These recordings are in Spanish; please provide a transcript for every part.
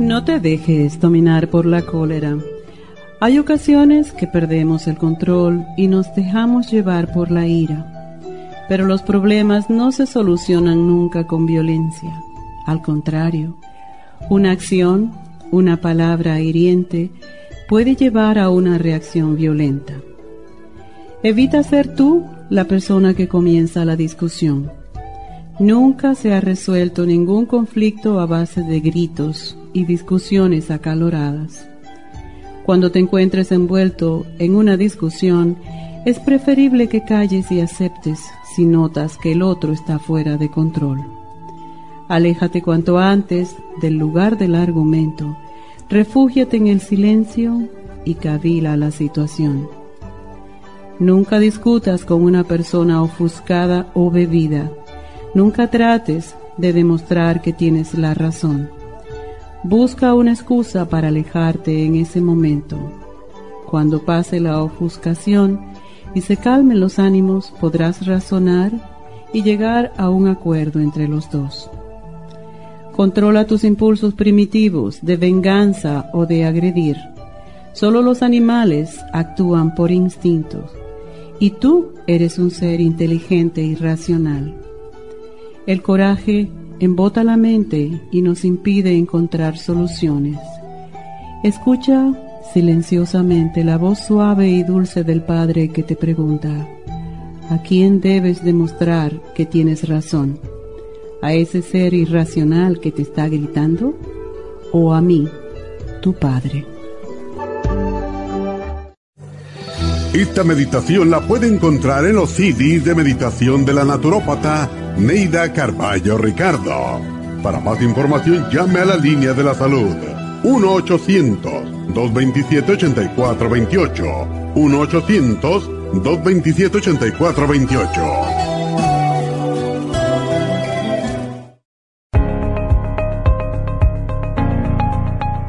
No te dejes dominar por la cólera. Hay ocasiones que perdemos el control y nos dejamos llevar por la ira. Pero los problemas no se solucionan nunca con violencia. Al contrario, una acción, una palabra hiriente puede llevar a una reacción violenta. Evita ser tú la persona que comienza la discusión. Nunca se ha resuelto ningún conflicto a base de gritos y discusiones acaloradas. Cuando te encuentres envuelto en una discusión, es preferible que calles y aceptes si notas que el otro está fuera de control. Aléjate cuanto antes del lugar del argumento, refúgiate en el silencio y cavila la situación. Nunca discutas con una persona ofuscada o bebida. Nunca trates de demostrar que tienes la razón. Busca una excusa para alejarte en ese momento. Cuando pase la ofuscación y se calmen los ánimos, podrás razonar y llegar a un acuerdo entre los dos. Controla tus impulsos primitivos de venganza o de agredir. Solo los animales actúan por instintos y tú eres un ser inteligente y racional. El coraje embota la mente y nos impide encontrar soluciones. Escucha silenciosamente la voz suave y dulce del Padre que te pregunta, ¿a quién debes demostrar que tienes razón? ¿A ese ser irracional que te está gritando? ¿O a mí, tu Padre? Esta meditación la puede encontrar en los CDs de meditación de la naturópata Neida Carballo Ricardo. Para más información llame a la línea de la salud 1-800-227-8428. 1-800-227-8428.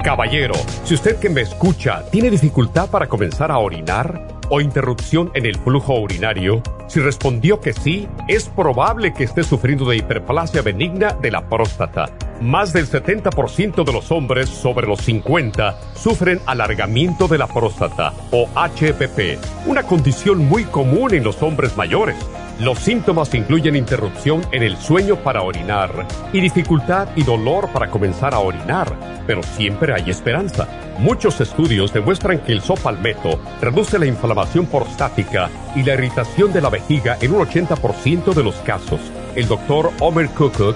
Caballero, si usted que me escucha tiene dificultad para comenzar a orinar o interrupción en el flujo urinario, si respondió que sí, es probable que esté sufriendo de hiperplasia benigna de la próstata. Más del 70% de los hombres sobre los 50 sufren alargamiento de la próstata o HPP, una condición muy común en los hombres mayores. Los síntomas incluyen interrupción en el sueño para orinar y dificultad y dolor para comenzar a orinar, pero siempre hay esperanza. Muchos estudios demuestran que el sopalmeto reduce la inflamación prostática y la irritación de la vejiga en un 80% de los casos. El doctor Omer Kukuk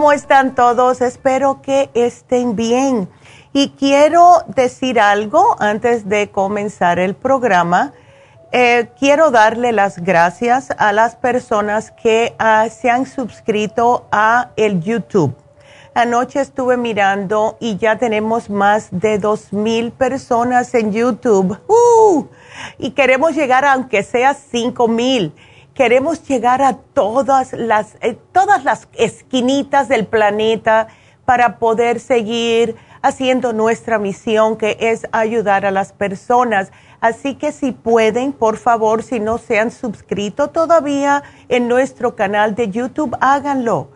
¿Cómo están todos? Espero que estén bien. Y quiero decir algo antes de comenzar el programa. Eh, quiero darle las gracias a las personas que uh, se han suscrito a el YouTube. Anoche estuve mirando y ya tenemos más de dos mil personas en YouTube. ¡Uh! Y queremos llegar a aunque sea cinco mil queremos llegar a todas las, eh, todas las esquinitas del planeta para poder seguir haciendo nuestra misión que es ayudar a las personas. Así que si pueden, por favor, si no se han suscrito todavía en nuestro canal de YouTube, háganlo.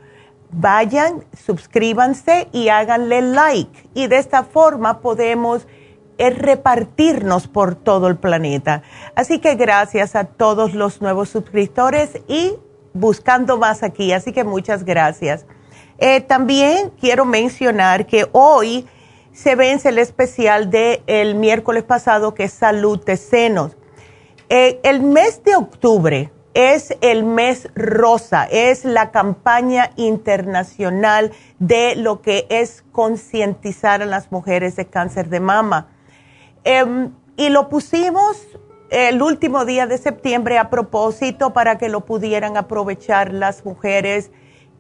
Vayan, suscríbanse y háganle like. Y de esta forma podemos es repartirnos por todo el planeta. Así que gracias a todos los nuevos suscriptores y buscando más aquí. Así que muchas gracias. Eh, también quiero mencionar que hoy se vence el especial del el miércoles pasado que es salud de senos. Eh, el mes de octubre es el mes rosa, es la campaña internacional de lo que es concientizar a las mujeres de cáncer de mama. Em, y lo pusimos el último día de septiembre a propósito para que lo pudieran aprovechar las mujeres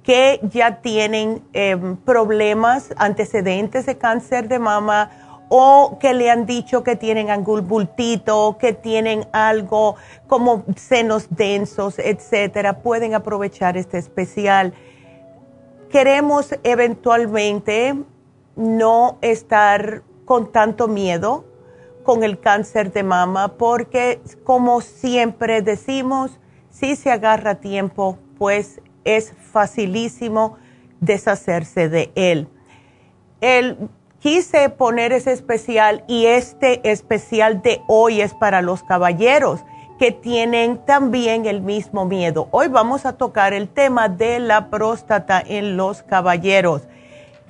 que ya tienen em, problemas, antecedentes de cáncer de mama o que le han dicho que tienen algún bultito, que tienen algo como senos densos, etcétera, pueden aprovechar este especial. Queremos eventualmente no estar con tanto miedo con el cáncer de mama porque como siempre decimos, si se agarra tiempo, pues es facilísimo deshacerse de él. El, quise poner ese especial y este especial de hoy es para los caballeros que tienen también el mismo miedo. Hoy vamos a tocar el tema de la próstata en los caballeros.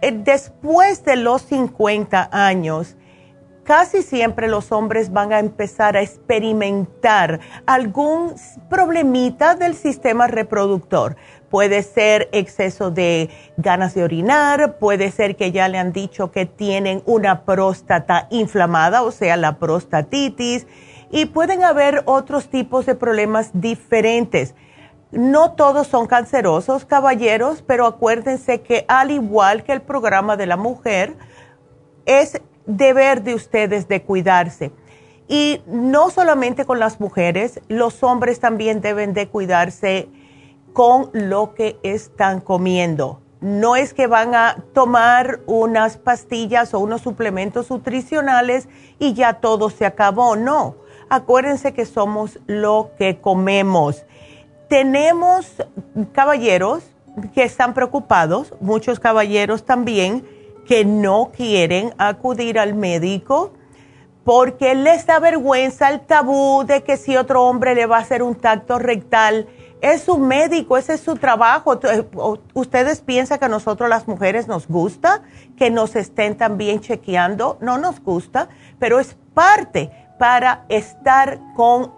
Eh, después de los 50 años, casi siempre los hombres van a empezar a experimentar algún problemita del sistema reproductor. Puede ser exceso de ganas de orinar, puede ser que ya le han dicho que tienen una próstata inflamada, o sea, la prostatitis, y pueden haber otros tipos de problemas diferentes. No todos son cancerosos, caballeros, pero acuérdense que al igual que el programa de la mujer, es deber de ustedes de cuidarse. Y no solamente con las mujeres, los hombres también deben de cuidarse con lo que están comiendo. No es que van a tomar unas pastillas o unos suplementos nutricionales y ya todo se acabó. No, acuérdense que somos lo que comemos. Tenemos caballeros que están preocupados, muchos caballeros también, que no quieren acudir al médico porque les da vergüenza el tabú de que si otro hombre le va a hacer un tacto rectal, es su médico, ese es su trabajo. Eh, ¿Ustedes piensan que a nosotros las mujeres nos gusta que nos estén también chequeando? No nos gusta, pero es parte para estar con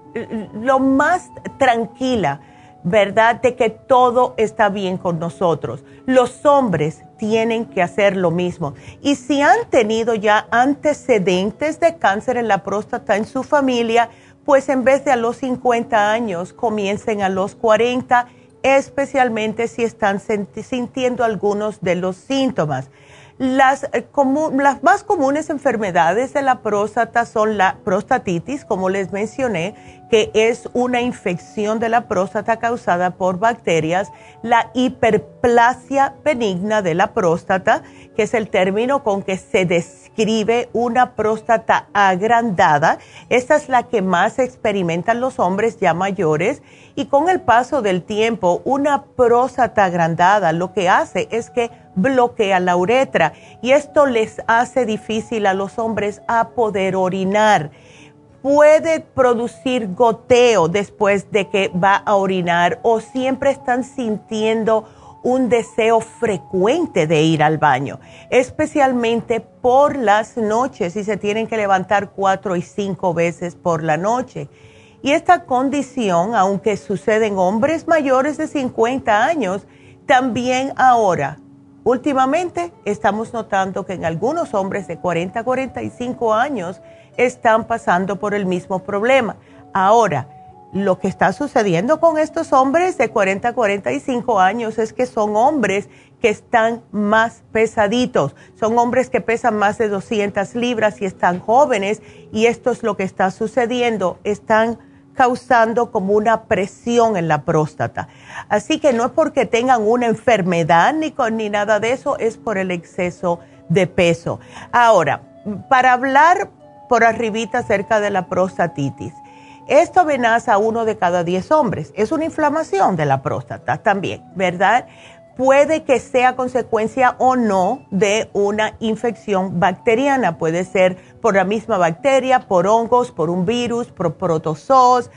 lo más tranquila ¿verdad? De que todo está bien con nosotros. Los hombres tienen que hacer lo mismo. Y si han tenido ya antecedentes de cáncer en la próstata en su familia, pues en vez de a los 50 años, comiencen a los 40, especialmente si están sintiendo algunos de los síntomas. Las, eh, las más comunes enfermedades de la próstata son la prostatitis, como les mencioné, que es una infección de la próstata causada por bacterias, la hiperplasia benigna de la próstata, que es el término con que se describe una próstata agrandada. Esta es la que más experimentan los hombres ya mayores y con el paso del tiempo, una próstata agrandada lo que hace es que bloquea la uretra y esto les hace difícil a los hombres a poder orinar. Puede producir goteo después de que va a orinar o siempre están sintiendo un deseo frecuente de ir al baño, especialmente por las noches y se tienen que levantar cuatro y cinco veces por la noche. Y esta condición, aunque sucede en hombres mayores de 50 años, También ahora, últimamente estamos notando que en algunos hombres de 40 a 45 años están pasando por el mismo problema. Ahora, lo que está sucediendo con estos hombres de 40 a 45 años es que son hombres que están más pesaditos, son hombres que pesan más de 200 libras y están jóvenes y esto es lo que está sucediendo, están causando como una presión en la próstata. Así que no es porque tengan una enfermedad ni, ni nada de eso, es por el exceso de peso. Ahora, para hablar por arribita acerca de la prostatitis, esto amenaza a uno de cada diez hombres. Es una inflamación de la próstata también, ¿verdad? Puede que sea consecuencia o no de una infección bacteriana. Puede ser por la misma bacteria, por hongos, por un virus, por protozoos.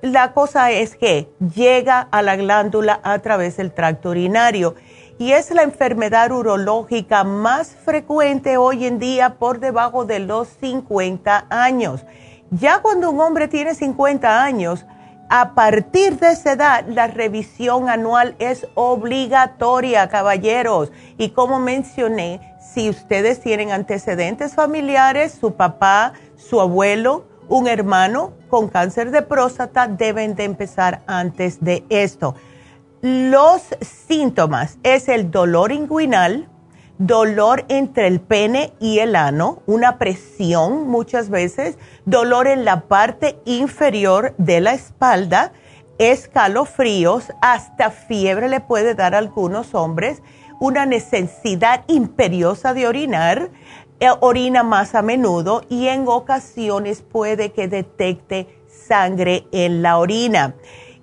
La cosa es que llega a la glándula a través del tracto urinario y es la enfermedad urológica más frecuente hoy en día por debajo de los 50 años. Ya cuando un hombre tiene 50 años, a partir de esa edad, la revisión anual es obligatoria, caballeros. Y como mencioné, si ustedes tienen antecedentes familiares, su papá, su abuelo, un hermano con cáncer de próstata, deben de empezar antes de esto. Los síntomas es el dolor inguinal, dolor entre el pene y el ano, una presión muchas veces, dolor en la parte inferior de la espalda, escalofríos, hasta fiebre le puede dar a algunos hombres, una necesidad imperiosa de orinar, eh, orina más a menudo y en ocasiones puede que detecte sangre en la orina.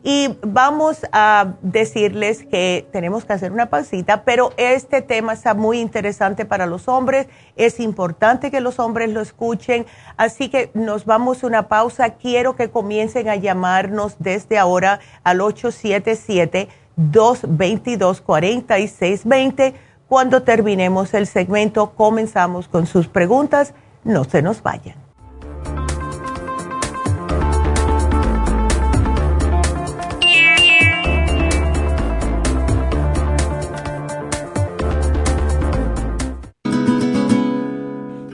Y vamos a decirles que tenemos que hacer una pausita, pero este tema está muy interesante para los hombres. Es importante que los hombres lo escuchen. Así que nos vamos a una pausa. Quiero que comiencen a llamarnos desde ahora al 877-222-4620. Cuando terminemos el segmento, comenzamos con sus preguntas. No se nos vayan.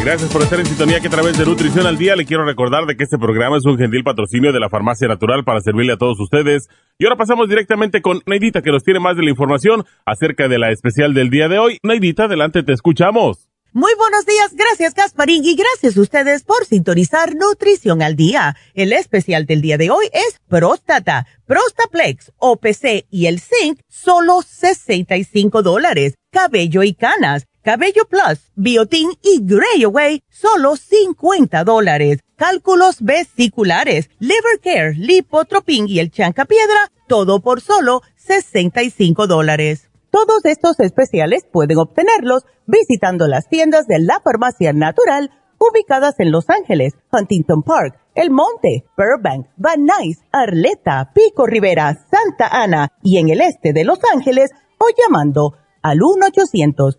Gracias por estar en sintonía que a través de Nutrición al Día le quiero recordar de que este programa es un gentil patrocinio de la Farmacia Natural para servirle a todos ustedes. Y ahora pasamos directamente con Neidita que nos tiene más de la información acerca de la especial del día de hoy. Neidita, adelante, te escuchamos. Muy buenos días, gracias Gasparín y gracias a ustedes por sintonizar Nutrición al Día. El especial del día de hoy es próstata, Prostaplex, OPC y el Zinc, solo 65 dólares. Cabello y canas Cabello Plus, Biotin y Grey Away, solo 50 dólares. Cálculos vesiculares, Liver Care, Lipotropin y el Piedra, todo por solo 65 dólares. Todos estos especiales pueden obtenerlos visitando las tiendas de la Farmacia Natural ubicadas en Los Ángeles, Huntington Park, El Monte, Burbank, Van Nuys, Arleta, Pico Rivera, Santa Ana y en el este de Los Ángeles o llamando al 1 800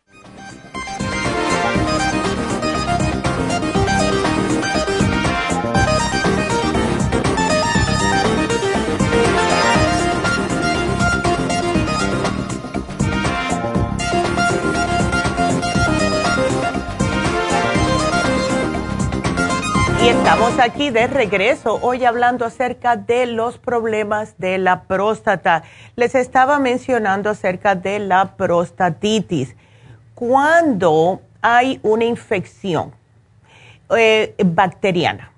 Estamos aquí de regreso, hoy hablando acerca de los problemas de la próstata. Les estaba mencionando acerca de la prostatitis. Cuando hay una infección eh, bacteriana,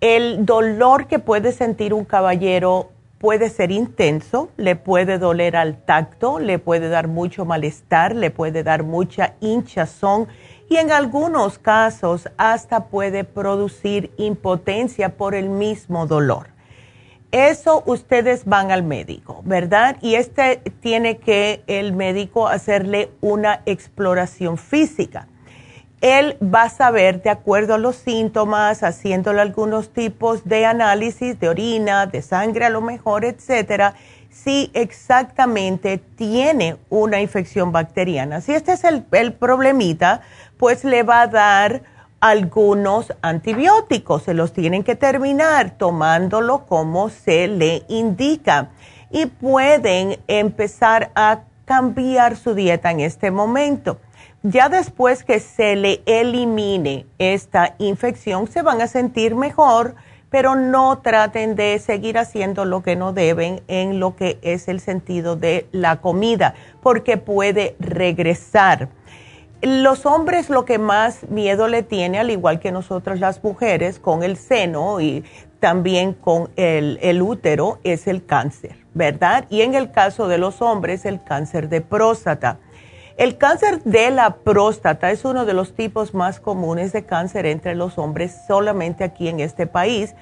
el dolor que puede sentir un caballero puede ser intenso, le puede doler al tacto, le puede dar mucho malestar, le puede dar mucha hinchazón y en algunos casos hasta puede producir impotencia por el mismo dolor. Eso ustedes van al médico, ¿verdad? Y este tiene que el médico hacerle una exploración física él va a saber, de acuerdo a los síntomas, haciéndole algunos tipos de análisis de orina, de sangre a lo mejor, etcétera, si exactamente tiene una infección bacteriana. Si este es el, el problemita, pues le va a dar algunos antibióticos. Se los tienen que terminar tomándolo como se le indica. Y pueden empezar a cambiar su dieta en este momento ya después que se le elimine esta infección, se van a sentir mejor, pero no traten de seguir haciendo lo que no deben en lo que es el sentido de la comida, porque puede regresar. Los hombres lo que más miedo le tiene, al igual que nosotros las mujeres, con el seno y también con el, el útero, es el cáncer, ¿verdad? Y en el caso de los hombres, el cáncer de próstata. El cáncer de la próstata es uno de los tipos más comunes de cáncer entre los hombres solamente aquí en este país.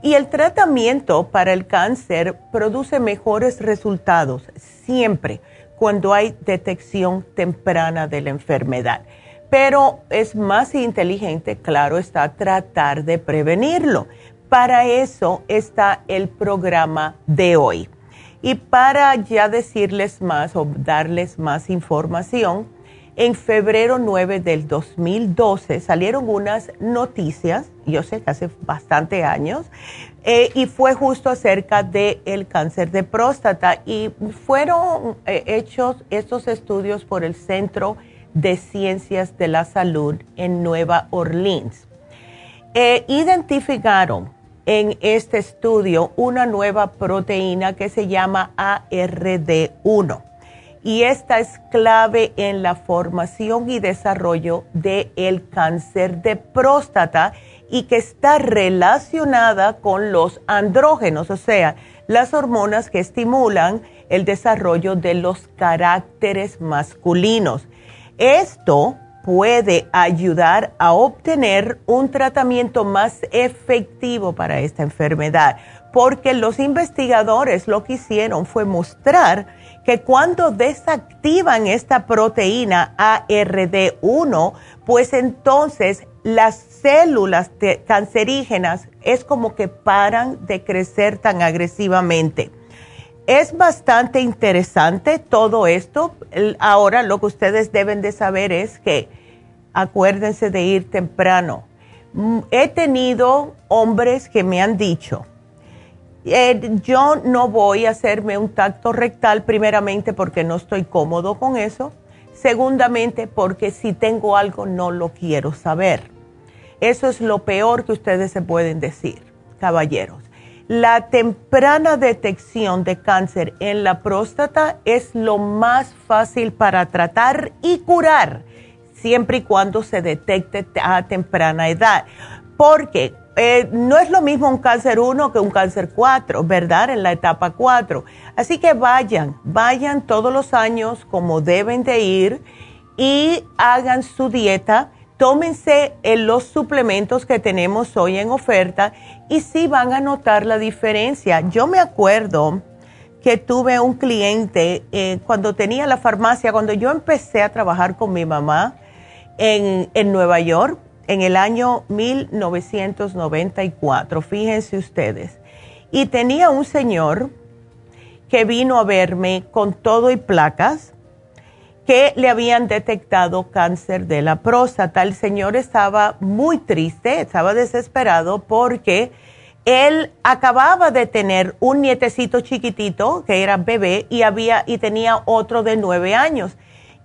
Y el tratamiento para el cáncer produce mejores resultados siempre cuando hay detección temprana de la enfermedad. Pero es más inteligente, claro está, tratar de prevenirlo. Para eso está el programa de hoy. Y para ya decirles más o darles más información, en febrero 9 del 2012 salieron unas noticias, yo sé que hace bastante años, eh, y fue justo acerca del cáncer de próstata. Y fueron eh, hechos estos estudios por el Centro de Ciencias de la Salud en Nueva Orleans. Eh, identificaron en este estudio una nueva proteína que se llama ARD1 y esta es clave en la formación y desarrollo del cáncer de próstata y que está relacionada con los andrógenos, o sea, las hormonas que estimulan el desarrollo de los caracteres masculinos. Esto puede ayudar a obtener un tratamiento más efectivo para esta enfermedad, porque los investigadores lo que hicieron fue mostrar que cuando desactivan esta proteína ARD1, pues entonces las células cancerígenas es como que paran de crecer tan agresivamente es bastante interesante todo esto. Ahora lo que ustedes deben de saber es que acuérdense de ir temprano. Mm, he tenido hombres que me han dicho, eh, yo no voy a hacerme un tacto rectal primeramente porque no estoy cómodo con eso, segundamente porque si tengo algo no lo quiero saber. Eso es lo peor que ustedes se pueden decir, caballeros la temprana detección de cáncer en la próstata es lo más fácil para tratar y curar, siempre y cuando se detecte a temprana edad. Porque eh, no es lo mismo un cáncer 1 que un cáncer 4, ¿verdad? En la etapa 4. Así que vayan, vayan todos los años como deben de ir y hagan su dieta tómense eh, los suplementos que tenemos hoy en oferta y sí van a notar la diferencia. Yo me acuerdo que tuve un cliente eh, cuando tenía la farmacia, cuando yo empecé a trabajar con mi mamá en, en Nueva York en el año 1994, fíjense ustedes. Y tenía un señor que vino a verme con todo y placas que le habían detectado cáncer de la próstata. El señor estaba muy triste, estaba desesperado porque él acababa de tener un nietecito chiquitito que era bebé y había y tenía otro de nueve años.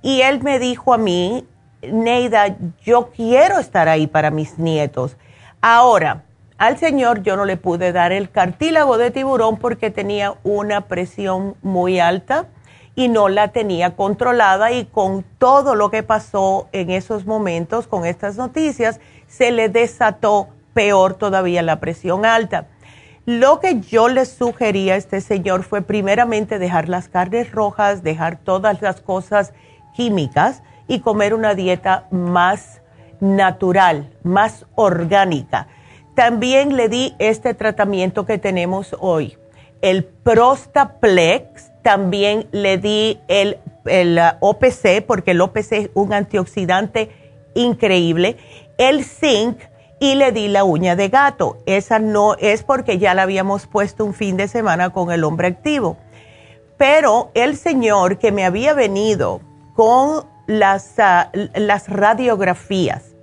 Y él me dijo a mí, Neida, yo quiero estar ahí para mis nietos. Ahora, al señor yo no le pude dar el cartílago de tiburón porque tenía una presión muy alta y no la tenía controlada y con todo lo que pasó en esos momentos con estas noticias, se le desató peor todavía la presión alta. Lo que yo le sugería a este señor fue primeramente dejar las carnes rojas, dejar todas las cosas químicas y comer una dieta más natural, más orgánica. También le di este tratamiento que tenemos hoy, el Prostaplex también le di el, el uh, OPC, porque el OPC es un antioxidante increíble, el zinc y le di la uña de gato. Esa no es porque ya la habíamos puesto un fin de semana con el hombre activo. Pero el señor que me había venido con las, uh, las radiografías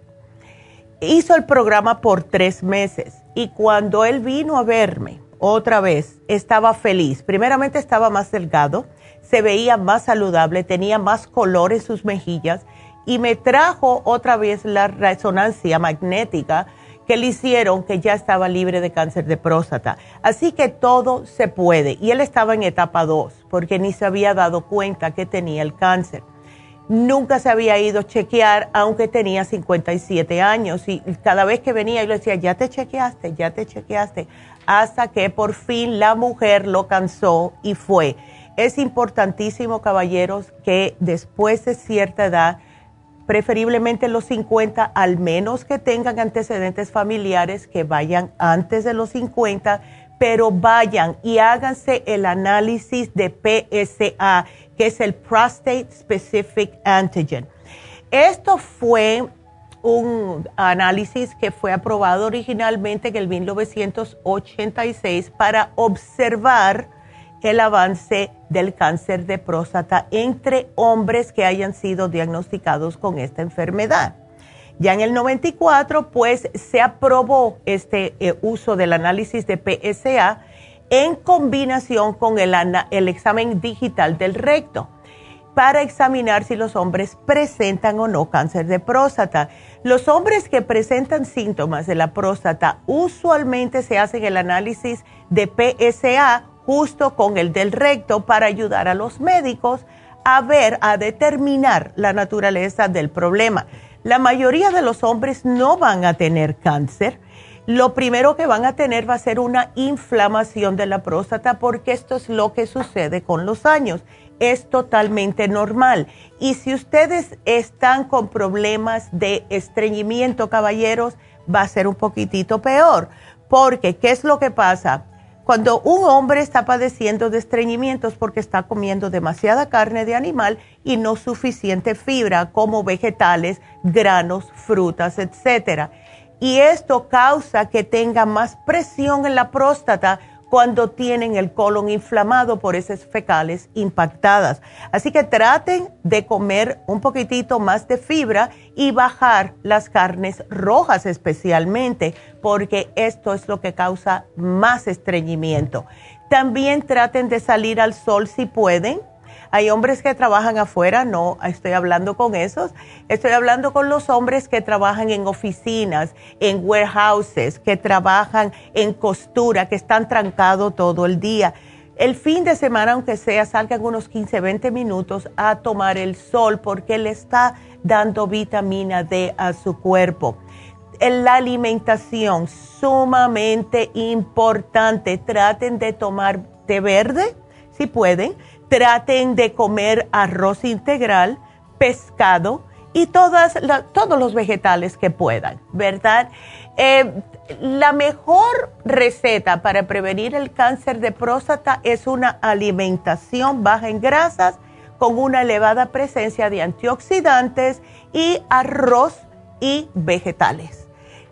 hizo el programa por tres meses y cuando él vino a verme, otra vez, estaba feliz. Primeramente estaba más delgado, se veía más saludable, tenía más color en sus mejillas y me trajo otra vez la resonancia magnética que le hicieron que ya estaba libre de cáncer de próstata. Así que todo se puede. Y él estaba en etapa 2 porque ni se había dado cuenta que tenía el cáncer. Nunca se había ido a chequear, aunque tenía 57 años. Y cada vez que venía, yo le decía, ya te chequeaste, ya te chequeaste hasta que por fin la mujer lo cansó y fue. Es importantísimo, caballeros, que después de cierta edad, preferiblemente los 50, al menos que tengan antecedentes familiares, que vayan antes de los 50, pero vayan y háganse el análisis de PSA, que es el Prostate Specific Antigen. Esto fue un análisis que fue aprobado originalmente en el 1986 para observar el avance del cáncer de próstata entre hombres que hayan sido diagnosticados con esta enfermedad. Ya en el 94, pues se aprobó este eh, uso del análisis de PSA en combinación con el, examen digital del recto para examinar si los hombres presentan o no cáncer de próstata. Los hombres que presentan síntomas de la próstata usualmente se hacen el análisis de PSA justo con el del recto para ayudar a los médicos a ver, a determinar la naturaleza del problema. La mayoría de los hombres no van a tener cáncer. Lo primero que van a tener va a ser una inflamación de la próstata porque esto es lo que sucede con los años es totalmente normal. Y si ustedes están con problemas de estreñimiento, caballeros, va a ser un poquitito peor. Porque, ¿qué es lo que pasa? Cuando un hombre está padeciendo de estreñimiento es porque está comiendo demasiada carne de animal y no suficiente fibra como vegetales, granos, frutas, etc. Y esto causa que tenga más presión en la próstata cuando tienen el colon inflamado por esas fecales impactadas. Así que traten de comer un poquitito más de fibra y bajar las carnes rojas especialmente, porque esto es lo que causa más estreñimiento. También traten de salir al sol si pueden hay hombres que trabajan afuera, no estoy hablando con esos, estoy hablando con los hombres que trabajan en oficinas, en warehouses, que trabajan en costura, que están trancados todo el día. El fin de semana, aunque sea, salgan unos 15, 20 minutos a tomar el sol porque le está dando vitamina D a su cuerpo. La alimentación, sumamente importante. Traten de tomar té verde, si pueden traten de comer arroz integral, pescado y todas todos los vegetales que puedan, ¿verdad? Eh, la mejor receta para prevenir el cáncer de próstata es una alimentación baja en grasas con una elevada presencia de antioxidantes y arroz y vegetales.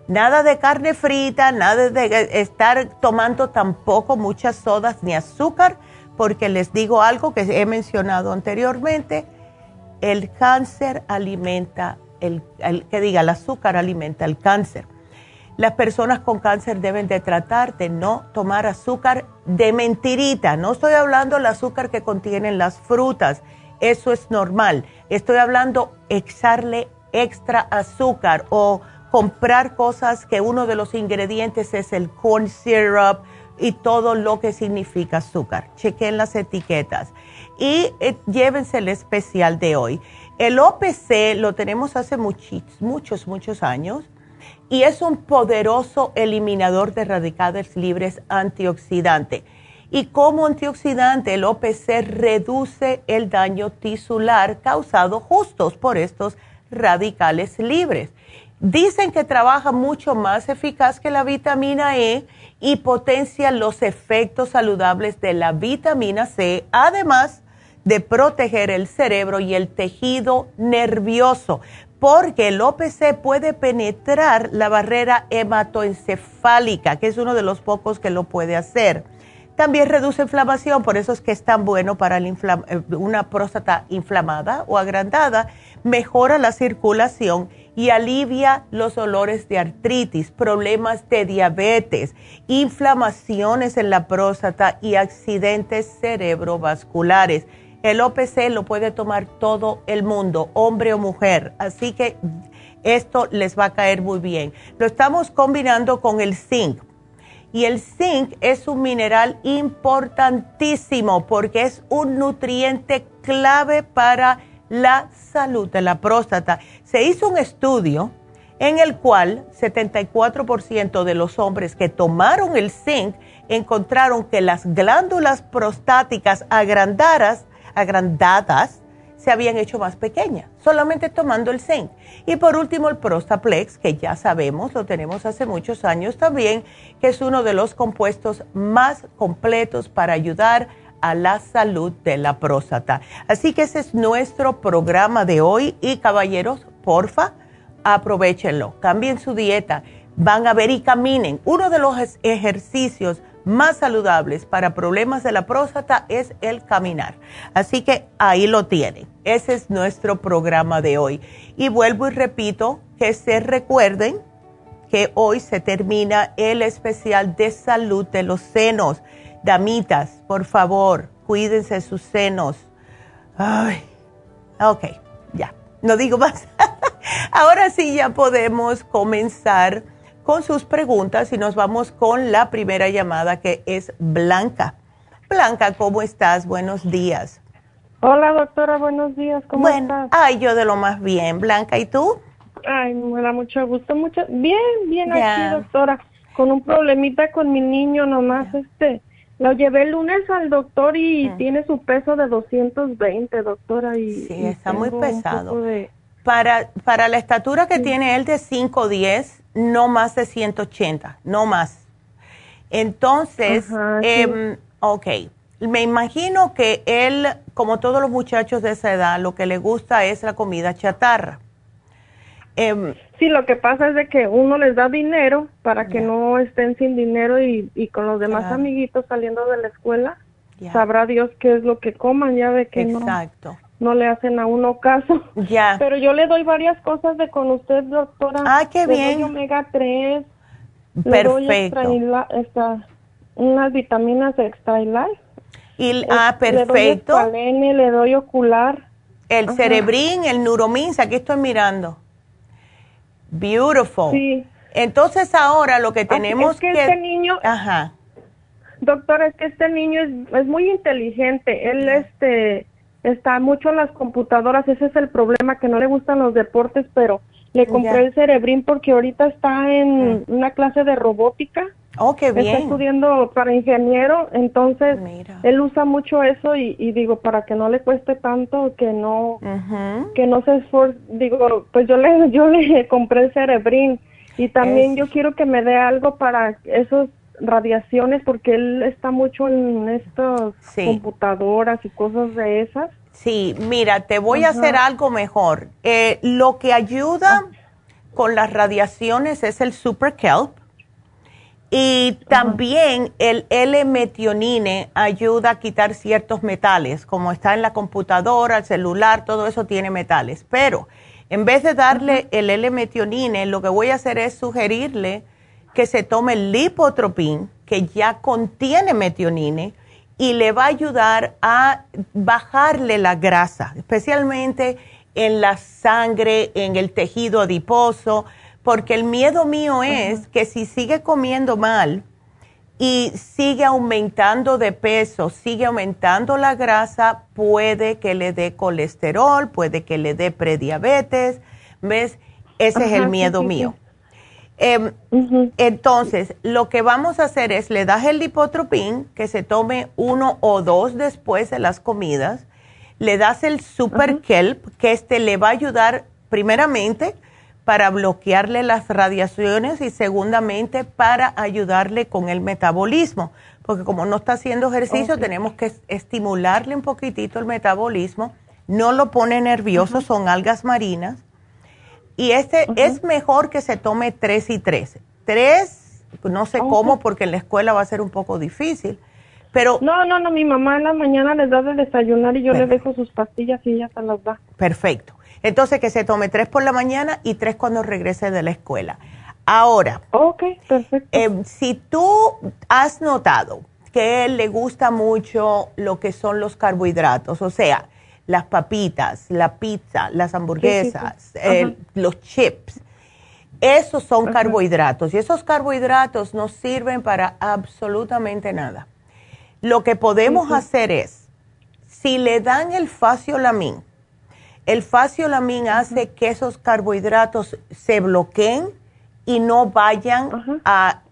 Nada de carne frita, nada de estar tomando tampoco muchas sodas ni azúcar porque les digo algo que he mencionado anteriormente, el cáncer alimenta, el, que diga, el azúcar alimenta el cáncer. Las personas con cáncer deben de tratar de no tomar azúcar de mentirita. No estoy hablando del azúcar que contienen las frutas, eso es normal. Estoy hablando echarle extra azúcar o comprar cosas que uno de los ingredientes es el corn syrup y todo lo que significa azúcar. Chequen las etiquetas y eh, llévense el especial de hoy. El OPC lo tenemos hace muchos, muchos, muchos años y es un poderoso eliminador de radicales libres antioxidante. Y como antioxidante, el OPC reduce el daño tisular causado justos por estos radicales libres. Dicen que trabaja mucho más eficaz que la vitamina E y potencia los efectos saludables de la vitamina C, además de proteger el cerebro y el tejido nervioso, porque el OPC puede penetrar la barrera hematoencefálica, que es uno de los pocos que lo puede hacer. También reduce inflamación, por eso es que es tan bueno para eh, una próstata inflamada o agrandada. Mejora la circulación y alivia los olores de artritis, problemas de diabetes, inflamaciones en la próstata y accidentes cerebrovasculares. El OPC lo puede tomar todo el mundo, hombre o mujer, así que esto les va a caer muy bien. Lo estamos combinando con el zinc y el zinc es un mineral importantísimo porque es un nutriente clave para la salud de la próstata. Se hizo un estudio en el cual 74% de los hombres que tomaron el zinc encontraron que las glándulas prostáticas agrandadas, agrandadas se habían hecho más pequeñas, solamente tomando el zinc. Y por último, el Prostaplex, que ya sabemos, lo tenemos hace muchos años también, que es uno de los compuestos más completos para ayudar a la salud de la próstata. Así que ese es nuestro programa de hoy y caballeros, porfa, aprovechenlo, cambien su dieta, van a ver y caminen. Uno de los ejercicios más saludables para problemas de la próstata es el caminar. Así que ahí lo tienen. Ese es nuestro programa de hoy. Y vuelvo y repito que se recuerden que hoy se termina el especial de salud de los senos. Damitas, por favor, cuídense sus senos. Ay, ok, ya, no digo más. Ahora sí ya podemos comenzar con sus preguntas y nos vamos con la primera llamada que es Blanca. Blanca, ¿cómo estás? Buenos días. Hola, doctora, buenos días. ¿Cómo estás? Ay, yo de lo más bien. Blanca, ¿y tú? Ay, me da mucho gusto, mucho. Bien, bien aquí, doctora. Con un problemita con mi niño nomás, este. Lo llevé el lunes al doctor y tiene su peso de 220, doctora. Y, sí, está muy pesado. Para, para la estatura que tiene él de 5'10", no más de 180, no más. Entonces, eh, ok, me imagino que él, como todos los muchachos de esa edad, lo que le gusta es la comida chatarra. Eh, sí, lo que pasa es de que uno les da dinero para que no estén sin dinero y, con los demás amiguitos saliendo de la escuela, sabrá Dios qué es lo que coman, ya ve que Exacto no le hacen a uno caso. Ya. Pero yo le doy varias cosas de con usted, doctora. Ah, qué bien. Doy omega 3. Perfecto. Le doy unas vitaminas extra life. Y, ah, perfecto. Le doy, le doy ocular. El cerebrín, el neuromins, aquí estoy mirando. Beautiful. Sí. Entonces ahora lo que tenemos es que, este niño, ajá. Doctora, es que este niño es, es muy inteligente. Él, este, está mucho en las computadoras, ese es el problema, que no le gustan los deportes, pero le compré el cerebrín porque ahorita está en una clase de robótica. Oh, qué bien. Está estudiando para ingeniero, entonces él usa mucho eso y, digo, para que no le cueste tanto, que no, que no se esfuerce, digo, pues yo le, yo le compré el cerebrín y también yo quiero que me dé algo para esos radiaciones porque él está mucho en estas computadoras y cosas de esas. Sí, mira, te voy a hacer algo mejor. Eh, lo que ayuda con las radiaciones es el Super Kelp y también el L-metionine ayuda a quitar ciertos metales, como está en la computadora, el celular, todo eso tiene metales. Pero en vez de darle el L-metionine, lo que voy a hacer es sugerirle que se tome el lipotropín, que ya contiene metionine, y le va a ayudar a bajarle la grasa, especialmente en la sangre, en el tejido adiposo, porque el miedo mío es que si sigue comiendo mal y sigue aumentando de peso, sigue aumentando la grasa, puede que le dé colesterol, puede que le dé prediabetes, ¿ves? Ese es el miedo mío. Em, entonces, lo que vamos a hacer es, le das el lipotropín, que se tome uno o dos después de las comidas, le das el super kelp, que este le va a ayudar primeramente para bloquearle las radiaciones y segundamente para ayudarle con el metabolismo, porque como no está haciendo ejercicio, tenemos que estimularle un poquitito el metabolismo, no lo pone nervioso, son algas marinas, y este es mejor que se tome tres y tres. Tres, no sé cómo, porque en la escuela va a ser un poco difícil, pero... No, no, no, mi mamá en la mañana les da de desayunar y yo le dejo sus pastillas y ella se las da. Perfecto. Entonces que se tome tres por la mañana y tres cuando regrese de la escuela. Ahora, okay, perfecto. Eh, si tú has notado que él le gusta mucho lo que son los carbohidratos, o sea, las papitas, la pizza, las hamburguesas, los chips, esos son carbohidratos y esos carbohidratos no sirven para absolutamente nada. Lo que podemos hacer es, si le dan el faciolamin, el faciolamin hace que esos carbohidratos se bloqueen y no vayan a,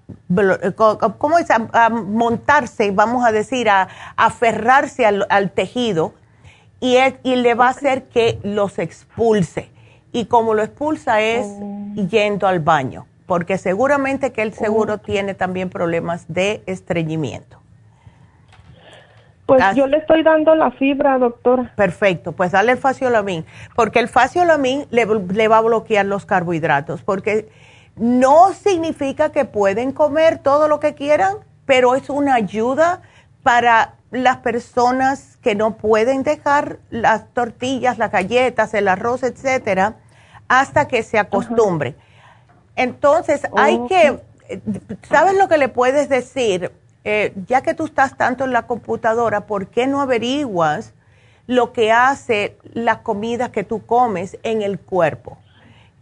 ¿cómo es? A, montarse, vamos a decir, a, aferrarse al, tejido y, y, le va a hacer que los expulse. Y como lo expulsa es oh. yendo al baño, porque seguramente que él seguro tiene también problemas de estreñimiento. Pues yo le estoy dando la fibra, doctora. Perfecto, pues dale el faciolamin, porque el faciolamin le, le va a bloquear los carbohidratos, porque no significa que pueden comer todo lo que quieran, pero es una ayuda para las personas que no pueden dejar las tortillas, las galletas, el arroz, etcétera, hasta que se acostumbre. Entonces, hay que, ¿sabes lo que le puedes decir? Eh, ya que tú estás tanto en la computadora, ¿por qué no averiguas lo que hace las comidas que tú comes en el cuerpo?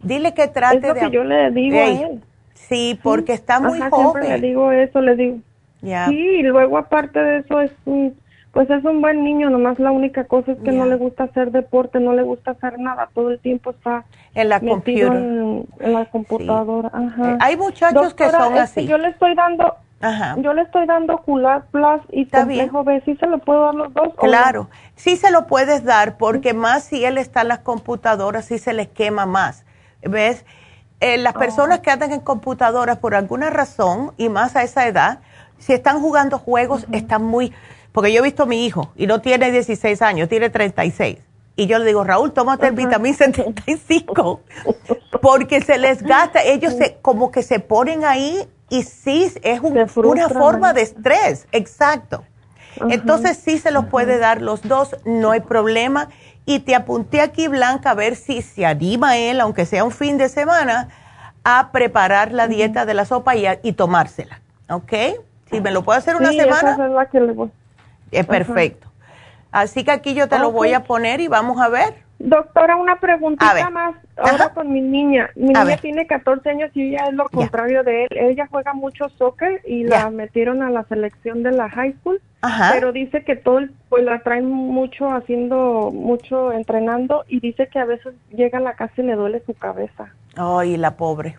Dile que trate es lo que yo le digo a él. Sí, porque está muy Ajá, joven. Siempre le digo eso, le digo. Sí, y luego aparte de eso es un, pues es un buen niño, nomás la única cosa es que no le gusta hacer deporte, no le gusta hacer nada, todo el tiempo está en la, en, la computadora. Eh, hay muchachos que son este, así. Yo le estoy dando yo le estoy dando Cular Plus y Está Complejo B. ¿Sí se lo puedo dar los dos? Claro, sí se lo puedes dar porque más si él está en las computadoras, sí se les quema más. ¿Ves? Eh, las oh. personas que andan en computadoras por alguna razón y más a esa edad, si están jugando juegos, están muy... Porque yo he visto a mi hijo y no tiene 16 años, tiene 36. Y yo le digo, Raúl, tómate el vitamina 75 porque se les gasta, ellos se, como que se ponen ahí y sí, es una forma de estrés, exacto. Entonces sí se los puede dar los dos, no hay problema. Y te apunté aquí, Blanca, a ver si se anima él, aunque sea un fin de semana, a preparar la dieta de la sopa y, tomársela. ¿Ok? Si me lo puedo hacer una semana. Esa es la que le voy. Es perfecto. Así que aquí yo te lo voy a poner y vamos a ver. Doctora, una preguntita más ahora con mi niña. Mi niña tiene 14 años y ella es lo contrario de él. Ella juega mucho soccer y la metieron a la selección de la high school, pero dice que todo, pues la traen mucho haciendo, mucho entrenando y dice que a veces llega a la casa y le duele su cabeza. Ay, la pobre.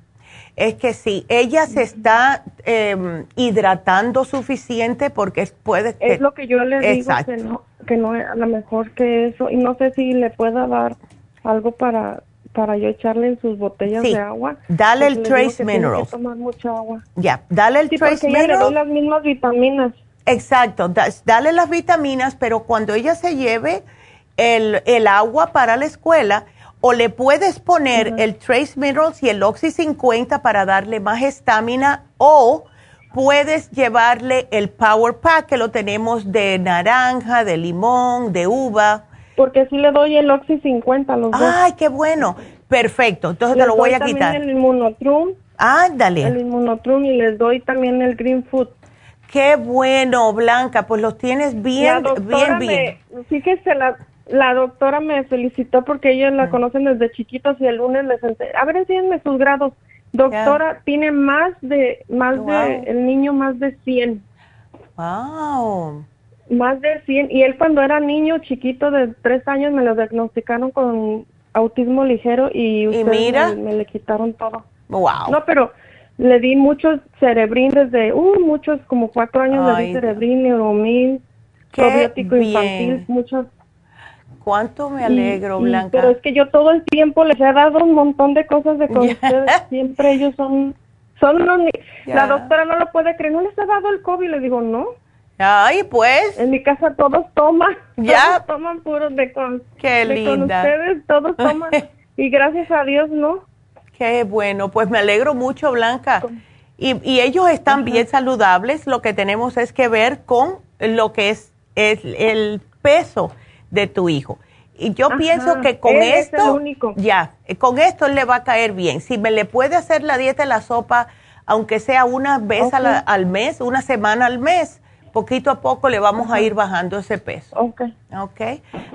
Es que sí, ella se está em, hidratando suficiente porque puede... Es lo que yo le digo, que no, que no a lo mejor que eso, y no sé si le pueda dar algo para para yo echarle en sus botellas de agua. Dale el Trace Minerals. tomar mucha agua. Ya, dale el Trace Minerals. las mismas vitaminas. Exacto, dale las vitaminas, pero cuando ella se lleve el, el agua para la escuela, o le puedes poner el Trace Minerals y el Oxy 50 para darle más estamina o puedes llevarle el Power Pack que lo tenemos de naranja, de limón, de uva. Porque si le doy el Oxy 50 a los dos. Ay, qué bueno. Perfecto. Entonces te lo voy a quitar. el Inmunotrum. Ándale. El Inmunotrum y les doy también el Green Food. Qué bueno, Blanca. Pues los tienes bien, bien, bien. Fíjese, la, la doctora me felicitó porque ellos la ah. conocen desde chiquitos y el lunes les enseñé, a ver, enséñenme sus grados. Doctora, tiene más de, más de, el niño más de 100. Wow. Más de 100. Y él cuando era niño chiquito de tres años me lo diagnosticaron con autismo ligero y, mira? Me, le quitaron todo. Wow. No, pero le di muchos cerebrín desde, uh, muchos, como cuatro años le di cerebrín, neuromil, probiótico infantil, muchos. Cuánto me alegro, Blanca. Pero es que yo todo el tiempo les he dado un montón de cosas de con ustedes. Siempre ellos son, son los, la doctora no lo puede creer, no les he dado el COVID, le digo, no. Ay, pues. En mi casa todos toman. Ya. Todos toman puros de con. Qué de linda. Con ustedes todos toman. y gracias a Dios, ¿no? Qué bueno. Pues me alegro mucho, Blanca. Y, y ellos están bien saludables. Lo que tenemos es que ver con lo que es, es el peso de tu hijo. Y yo pienso que con esto, ya, con esto le va a caer bien. Si me le puede hacer la dieta de la sopa, aunque sea una vez al mes, una semana al mes, poquito a poco le vamos a ir bajando ese peso. Ok. Ok.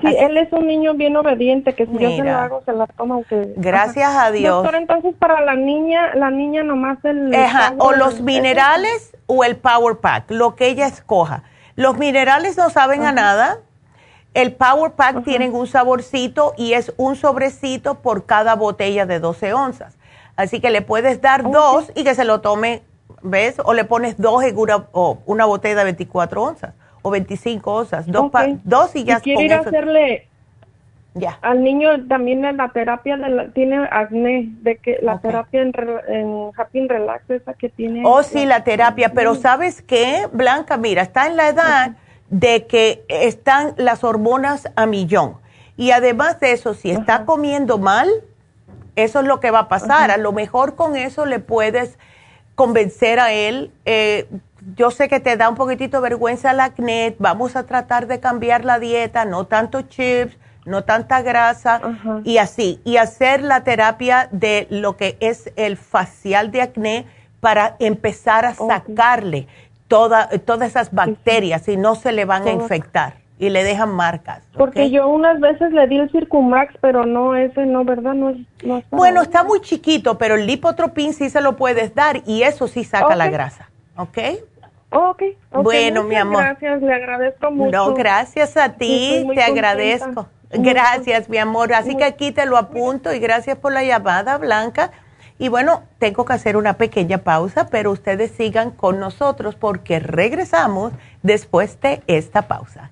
Sí, él es un niño bien obediente, que si yo se lo hago, se la toma aunque... Gracias a Dios. Doctor, entonces para la niña, la niña nomás el... o los minerales o el Power Pack, lo que ella escoja. Los minerales no saben a nada. El Power Pack tienen un saborcito y es un sobrecito por cada botella de 12 onzas. Así que le puedes dar dos y que se lo tome ¿ves? O le pones dos en una, o una botella de 24 onzas o 25 onzas, dos, dos y ya. ¿Y quiere ir a hacerle ya. al niño también en la terapia de tiene acné, de que la terapia en, en, Happy Relax esa que tiene. Oh, sí, la terapia, pero ¿sabes qué, Blanca? Mira, está en la edad de que están las hormonas a millón. Y además de eso, si está comiendo mal, eso es lo que va a pasar. A lo mejor con eso le puedes convencer a él. Eh, yo sé que te da un poquitito vergüenza el acné, vamos a tratar de cambiar la dieta, no tanto chips, no tanta grasa y así, y hacer la terapia de lo que es el facial de acné para empezar a sacarle toda, todas esas bacterias y no se le van a infectar y le dejan marcas. Porque yo unas veces le di el Circumax, pero no, ese no, ¿verdad? No, es, bueno, está muy chiquito, pero el lipotropín sí se lo puedes dar y eso sí saca la grasa, ¿ok? Ok. bueno, mi amor. Gracias, le agradezco mucho. No, gracias a ti, te agradezco. Gracias, mi amor. Así que aquí te lo apunto y gracias por la llamada, Blanca. Y bueno, tengo que hacer una pequeña pausa, pero ustedes sigan con nosotros porque regresamos después de esta pausa.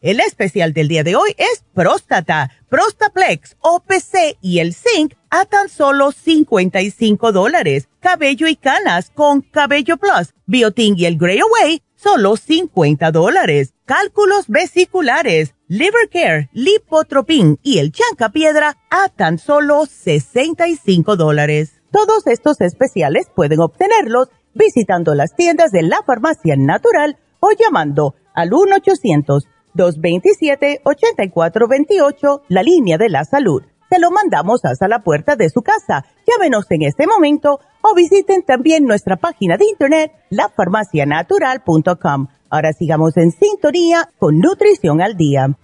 El especial del día de hoy es próstata, Prostaplex, OPC y el Zinc a tan solo 55 dólares. Cabello y canas con Cabello Plus, Biotin y el Grey Away, solo 50 dólares. Cálculos vesiculares, Liver Care, Lipotropin y el Chanca Piedra a tan solo 65 dólares. Todos estos especiales pueden obtenerlos visitando las tiendas de la farmacia natural o llamando al 1 800 227-8428, la línea de la salud. Se lo mandamos hasta la puerta de su casa. Llámenos en este momento o visiten también nuestra página de internet, lafarmacianatural.com. Ahora sigamos en sintonía con Nutrición al Día.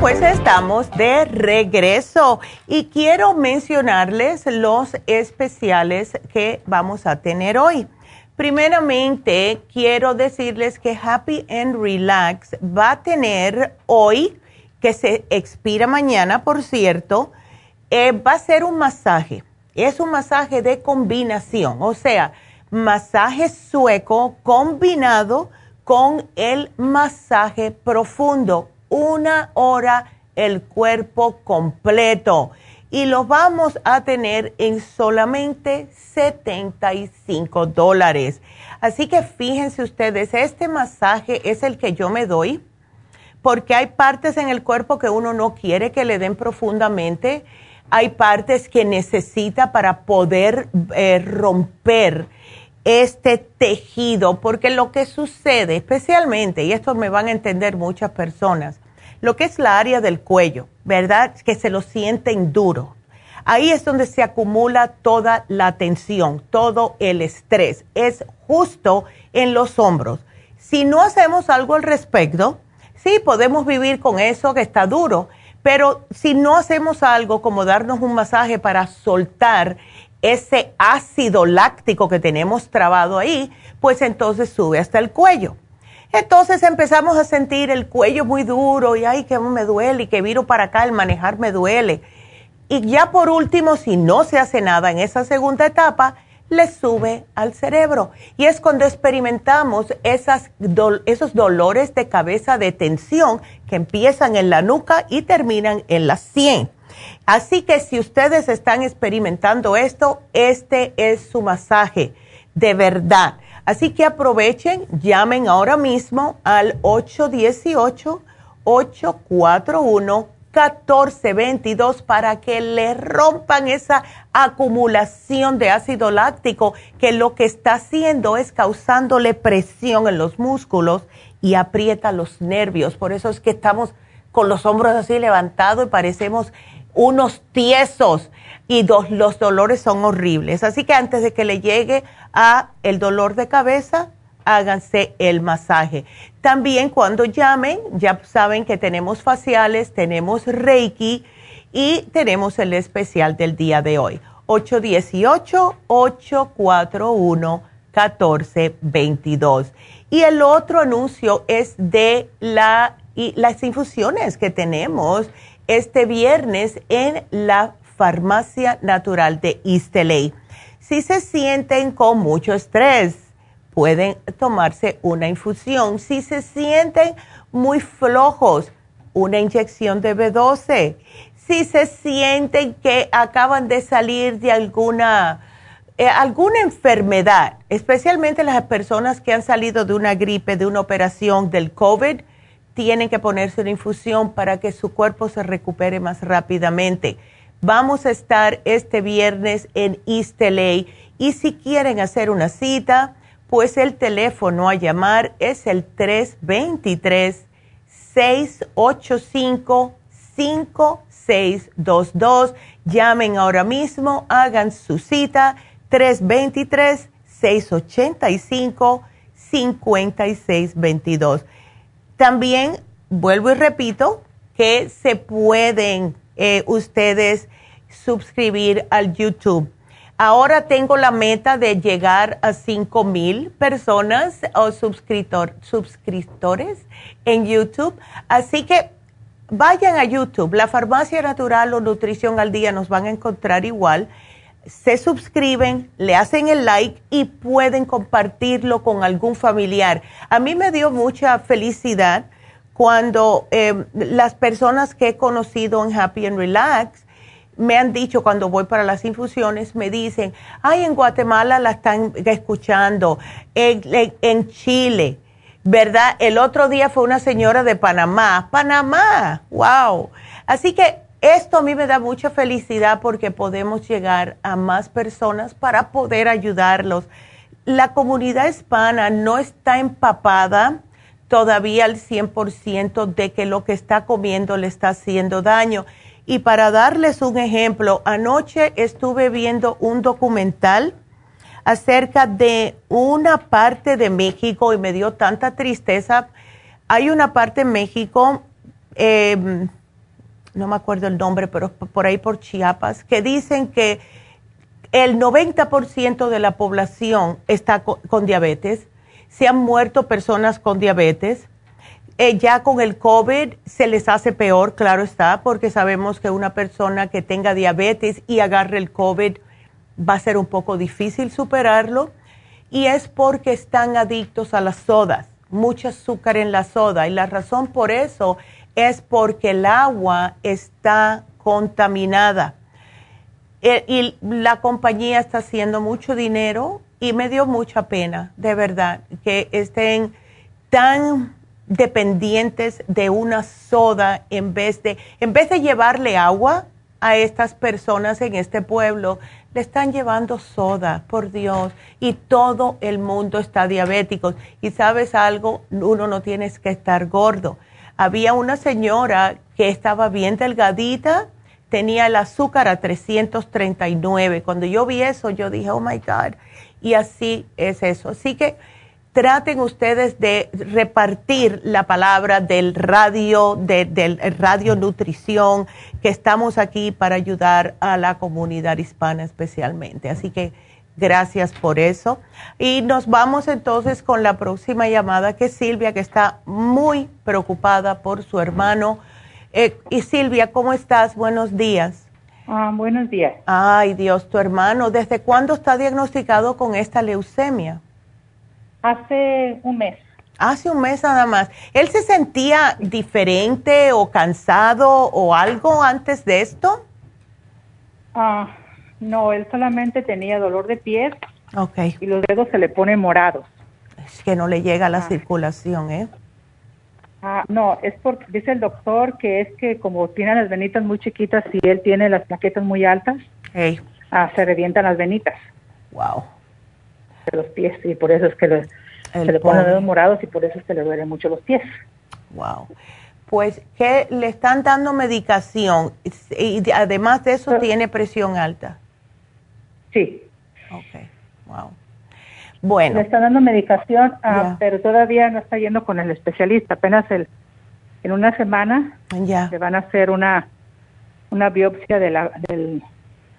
Pues estamos de regreso y quiero mencionarles los especiales que vamos a tener hoy. Primeramente, quiero decirles que Happy and Relax va a tener hoy, que se expira mañana, por cierto, eh, va a ser un masaje. Es un masaje de combinación, o sea, masaje sueco combinado con el masaje profundo una hora el cuerpo completo y lo vamos a tener en solamente 75 dólares. Así que fíjense ustedes, este masaje es el que yo me doy porque hay partes en el cuerpo que uno no quiere que le den profundamente, hay partes que necesita para poder eh, romper este tejido, porque lo que sucede, especialmente, y esto me van a entender muchas personas, lo que es la área del cuello, ¿verdad? Que se lo sienten duro. Ahí es donde se acumula toda la tensión, todo el estrés. Es justo en los hombros. Si no hacemos algo al respecto, sí, podemos vivir con eso que está duro, pero si no hacemos algo como darnos un masaje para soltar ese ácido láctico que tenemos trabado ahí, pues entonces sube hasta el cuello. Entonces empezamos a sentir el cuello muy duro y ay, que me duele y que viro para acá, el manejar me duele. Y ya por último, si no se hace nada en esa segunda etapa, le sube al cerebro. Y es cuando experimentamos esos dolores de cabeza de tensión que empiezan en la nuca y terminan en la sien. Así que si ustedes están experimentando esto, este es su masaje, de verdad. Así que aprovechen, llamen ahora mismo al 818-841-1422 para que le rompan esa acumulación de ácido láctico que lo que está haciendo es causándole presión en los músculos y aprieta los nervios. Por eso es que estamos con los hombros así levantados y parecemos unos tiesos y los dolores son horribles. Así que antes de que le llegue a el dolor de cabeza, háganse el masaje. También cuando llamen, ya saben que tenemos faciales, tenemos Reiki y tenemos el especial del día de hoy. 818-841-1422. Y el otro anuncio es de la, y las infusiones que tenemos este viernes en la Farmacia Natural de East Si se sienten con mucho estrés, pueden tomarse una infusión. Si se sienten muy flojos, una inyección de B12. Si se sienten que acaban de salir de alguna, eh, alguna enfermedad, especialmente las personas que han salido de una gripe, de una operación del COVID, tienen que ponerse una infusión para que su cuerpo se recupere más rápidamente. Vamos a estar este viernes en East y si quieren hacer una cita, pues el teléfono a llamar es el 323-685-5622. Llamen ahora mismo, hagan su cita 323-685-5622. También vuelvo y repito que se pueden eh, ustedes suscribir al YouTube. Ahora tengo la meta de llegar a 5 mil personas o suscriptor, suscriptores en YouTube. Así que vayan a YouTube, la farmacia natural o nutrición al día nos van a encontrar igual. Se suscriben, le hacen el like y pueden compartirlo con algún familiar. A mí me dio mucha felicidad cuando eh, las personas que he conocido en Happy and Relax me han dicho cuando voy para las infusiones, me dicen, ay, en Guatemala la están escuchando, en, Chile, ¿verdad? El otro día fue una señora de Panamá, Panamá, wow. Así que esto a mí me da mucha felicidad porque podemos llegar a más personas para poder ayudarlos. La comunidad hispana no está empapada todavía al 100% de que lo que está comiendo le está haciendo daño y para darles un ejemplo, anoche estuve viendo un documental acerca de una parte de México y me dio tanta tristeza. Hay una parte en México, em, no me acuerdo el nombre, pero por ahí por Chiapas, que dicen que el 90% de la población está con diabetes. Se han muerto personas con diabetes eh, ya con el COVID se les hace peor, claro está, porque sabemos que una persona que tenga diabetes y agarre el COVID va a ser un poco difícil superarlo. Y es porque están adictos a las sodas, mucho azúcar en la soda. Y la razón por eso es porque el agua está contaminada. Eh, y la compañía está haciendo mucho dinero y me dio mucha pena, de verdad, que estén tan dependientes de una soda en vez de, en vez de llevarle agua a estas personas en este pueblo, le están llevando soda, por Dios, y todo el mundo está diabético. Y sabes algo, uno no tiene que estar gordo. Había una señora que estaba bien delgadita, tenía el azúcar a 339. Cuando yo vi eso, yo dije, oh my God. Y así es eso. Así que traten ustedes de repartir la palabra del radio, de, del radio nutrición, que estamos aquí para ayudar a la comunidad hispana especialmente. Así que gracias por eso. Y nos vamos entonces con la próxima llamada, que es Silvia, que está muy preocupada por su hermano. Eh, y Silvia, ¿cómo estás? Buenos días. Ah, buenos días. Ay, Dios, tu hermano, ¿desde cuándo está diagnosticado con esta leucemia? Hace un mes. Hace un mes nada más. ¿Él se sentía diferente o cansado o algo antes de esto? Ah, no, él solamente tenía dolor de pies. Y los dedos se le ponen morados. Es que no le llega la ah. circulación, ¿eh? Ah, no, es porque dice el doctor que es que como tiene las venitas muy chiquitas y él tiene las plaquetas muy altas, ah, se revientan las venitas. Wow los pies y por eso es que se le ponen dedos morados y por eso es que le duelen mucho los pies. Wow. Pues que le están dando medicación y además de eso tiene presión alta. Sí. Ok, wow. Bueno. Le están dando medicación, ah, pero todavía no está yendo con el especialista. Apenas el, en una semana ya. le van a hacer una, una biopsia de la, del,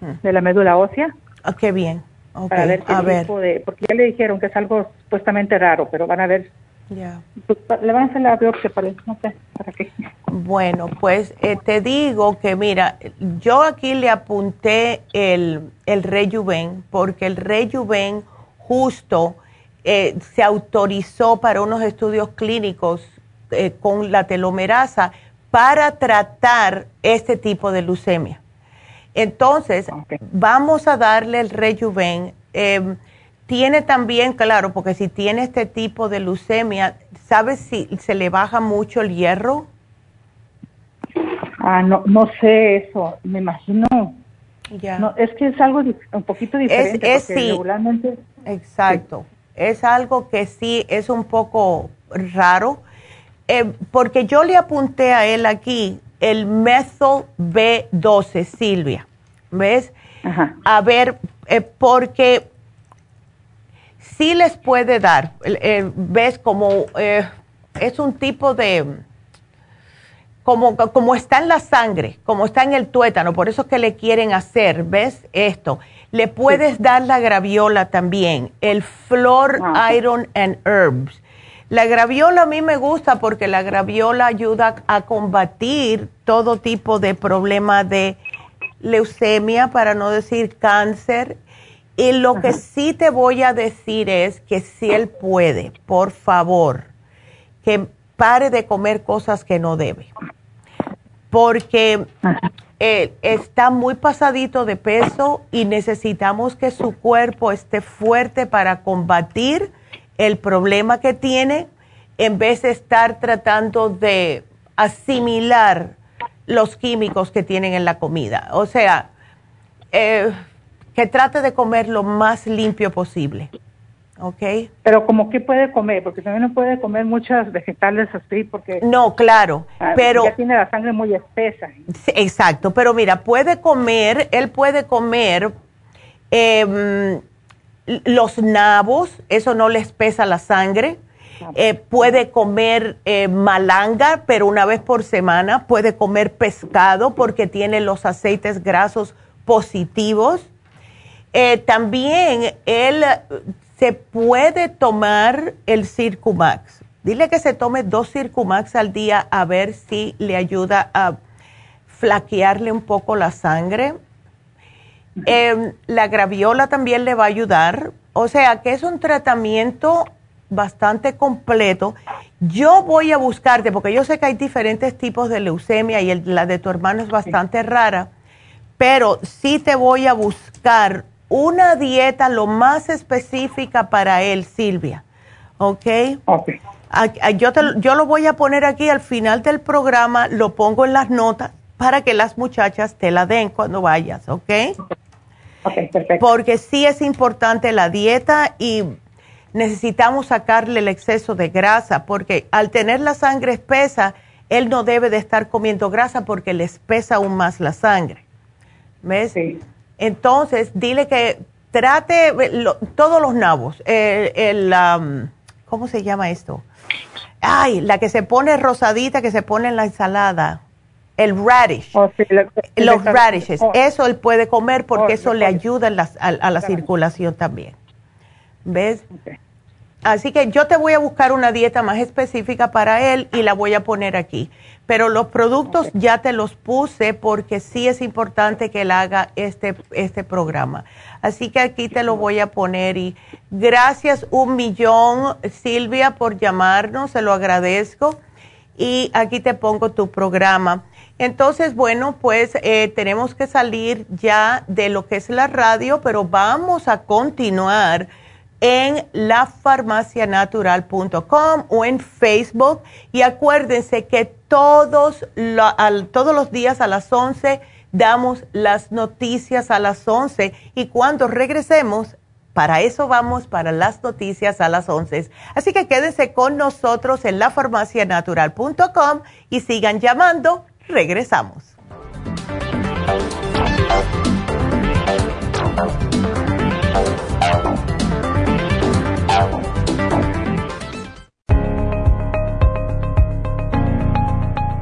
hmm. de la médula ósea. Ah, qué bien para ver qué tipo de, porque ya le dijeron que es algo supuestamente raro, pero van a ver. Ya. Pues, le van a hacer la biopsia para, no sé, para qué. Bueno, pues eh, te digo que mira, yo aquí le apunté el, el Rejuven, porque el Rejuven justo eh, se autorizó para unos estudios clínicos eh, con la telomerasa para tratar este tipo de leucemia. Entonces, vamos a darle el rejuven. Em, tiene también, claro, porque si tiene este tipo de leucemia, ¿sabes si se le baja mucho el hierro? Ah, no, no sé eso, me imagino. Ya. No, es que es algo un poquito diferente. Es, sí, regularmente. Exacto. Es algo que sí es un poco raro, eh, porque yo le apunté a él aquí el methyl B12, Silvia. ¿Ves? A ver, eh, porque sí les puede dar, eh, ¿ves? Como eh, es un tipo de, como, como está en la sangre, como está en el tuétano, por eso es que le quieren hacer, ¿ves? Esto. Le puedes dar la graviola también, el Flor ah, Iron and Herbs. La graviola a mí me gusta porque la graviola ayuda a combatir todo tipo de problema de leucemia, para no decir cáncer. Y lo que sí te voy a decir es que si él puede, por favor, que pare de comer cosas que no debe. Porque eh, está muy pasadito de peso y necesitamos que su cuerpo esté fuerte para combatir el problema que tiene en vez de estar tratando de asimilar los químicos que tienen en la comida. O sea, eh, que trate de comer lo más limpio posible. ¿Ok? Pero como que puede comer, porque también no puede comer muchas vegetales así, porque... No, claro, ah, pero... Ya tiene la sangre muy espesa. exacto, pero mira, puede comer, él puede comer em, los nabos, eso no le espesa la sangre. Ah, eh, puede comer eh, malanga, pero una vez por semana. Puede comer pescado porque tiene los aceites grasos positivos. Eh, también él se puede tomar el Circumax. Dile que se tome dos Circumax al día a ver si le ayuda a flaquearle un poco la sangre. Em, la graviola también le va a ayudar. O sea que es un tratamiento bastante completo. Yo voy a buscarte, porque yo sé que hay diferentes tipos de leucemia y la de tu hermano es bastante rara, pero sí te voy a buscar una dieta lo más específica para él, Silvia. ¿Ok? Ok. Yo, yo lo voy a poner aquí al final del programa, lo pongo en las notas para que las muchachas te la den cuando vayas, ¿ok? Ok, perfecto. Porque sí es importante la dieta y necesitamos sacarle el exceso de grasa, porque al tener la sangre espesa, él no debe de estar comiendo grasa porque le espesa aún más la sangre. ¿Ves? Sí. Entonces, dile que trate todos los nabos. el, ¿Cómo se llama esto? Ay, la que se pone rosadita, que se pone en la ensalada. El radish. Oh, los radishes. Oh. Eso él puede comer porque oh, eso le ayuda a, la circulación también. ¿Ves? Así que yo te voy a buscar una dieta más específica para él y la voy a poner aquí. Pero los productos ya te los puse porque sí es importante que él haga este, este programa. Así que aquí te lo voy a poner y gracias un millón Silvia por llamarnos, se lo agradezco. Y aquí te pongo tu programa. Entonces, bueno, pues eh, tenemos que salir ya de lo que es la radio, pero vamos a continuar en lafarmacianatural.com o en Facebook. Y acuérdense que todos, todos los días a las 11 damos las noticias a las 11 y cuando regresemos, para eso vamos, para las noticias a las 11. Así que quédense con nosotros en lafarmacianatural.com y sigan llamando. Regresamos.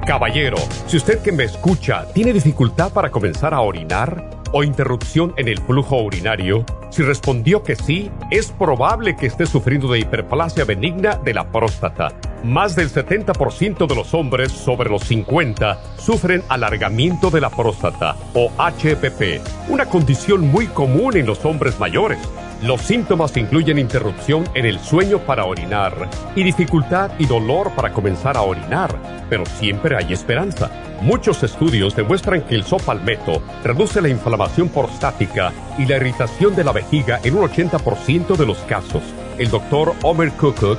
Caballero, si usted que me escucha tiene dificultad para comenzar a orinar o interrupción en el flujo urinario, si respondió que sí, es probable que esté sufriendo de hiperplasia benigna de la próstata. Más del 70% de los hombres sobre los 50 sufren alargamiento de la próstata o HPP, una condición muy común en los hombres mayores. Los síntomas incluyen interrupción en el sueño para orinar y dificultad y dolor para comenzar a orinar, pero siempre hay esperanza. Muchos estudios demuestran que el sopalmeto reduce la inflamación prostática y la irritación de la vejiga en un 80% de los casos. El doctor Omer Kukuk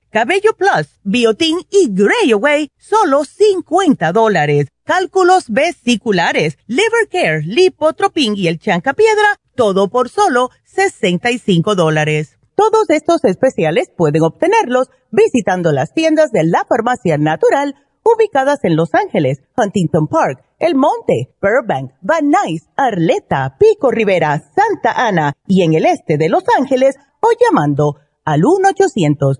Cabello Plus, Biotin y Grey Away, solo 50 dólares. Cálculos vesiculares, Liver Care, Lipotropin y el Chanca todo por solo 65 dólares. Todos estos especiales pueden obtenerlos visitando las tiendas de la Farmacia Natural ubicadas en Los Ángeles, Huntington Park, El Monte, Burbank, Van Nuys, Arleta, Pico Rivera, Santa Ana y en el este de Los Ángeles o llamando al 1 800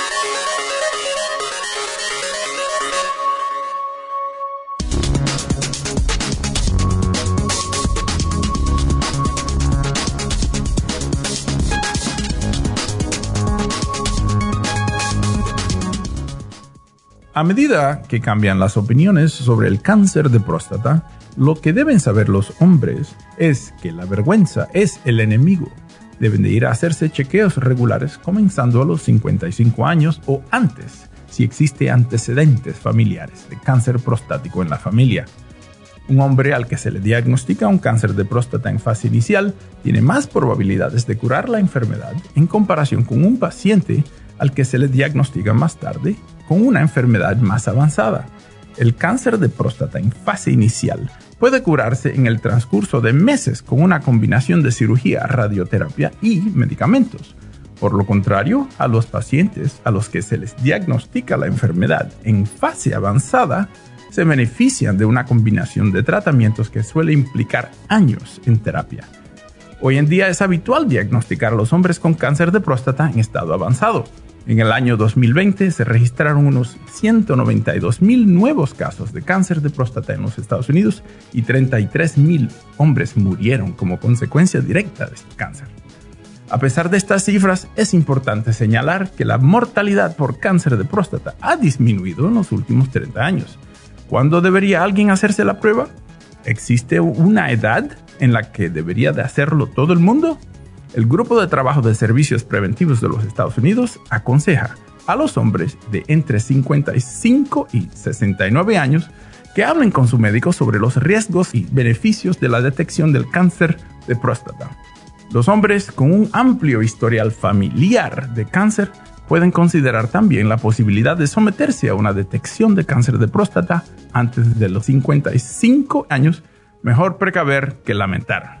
A medida que cambian las opiniones sobre el cáncer de próstata, lo que deben saber los hombres es que la vergüenza es el enemigo. Deben de ir a hacerse chequeos regulares comenzando a los 55 años o antes, si existe antecedentes familiares de cáncer prostático en la familia. Un hombre al que se le diagnostica un cáncer de próstata en fase inicial tiene más probabilidades de curar la enfermedad en comparación con un paciente al que se le diagnostica más tarde con una enfermedad más avanzada. El cáncer de próstata en fase inicial puede curarse en el transcurso de meses con una combinación de cirugía, radioterapia y medicamentos. Por lo contrario, a los pacientes a los que se les diagnostica la enfermedad en fase avanzada, se benefician de una combinación de tratamientos que suele implicar años en terapia. Hoy en día es habitual diagnosticar a los hombres con cáncer de próstata en estado avanzado, en el año 2020 se registraron unos 192 mil nuevos casos de cáncer de próstata en los Estados Unidos y 33 mil hombres murieron como consecuencia directa de este cáncer. A pesar de estas cifras, es importante señalar que la mortalidad por cáncer de próstata ha disminuido en los últimos 30 años. ¿Cuándo debería alguien hacerse la prueba? ¿Existe una edad en la que debería de hacerlo todo el mundo? El Grupo de Trabajo de Servicios Preventivos de los Estados Unidos aconseja a los hombres de entre 55 y 69 años que hablen con su médico sobre los riesgos y beneficios de la detección del cáncer de próstata. Los hombres con un amplio historial familiar de cáncer pueden considerar también la posibilidad de someterse a una detección de cáncer de próstata antes de los 55 años. Mejor precaver que lamentar.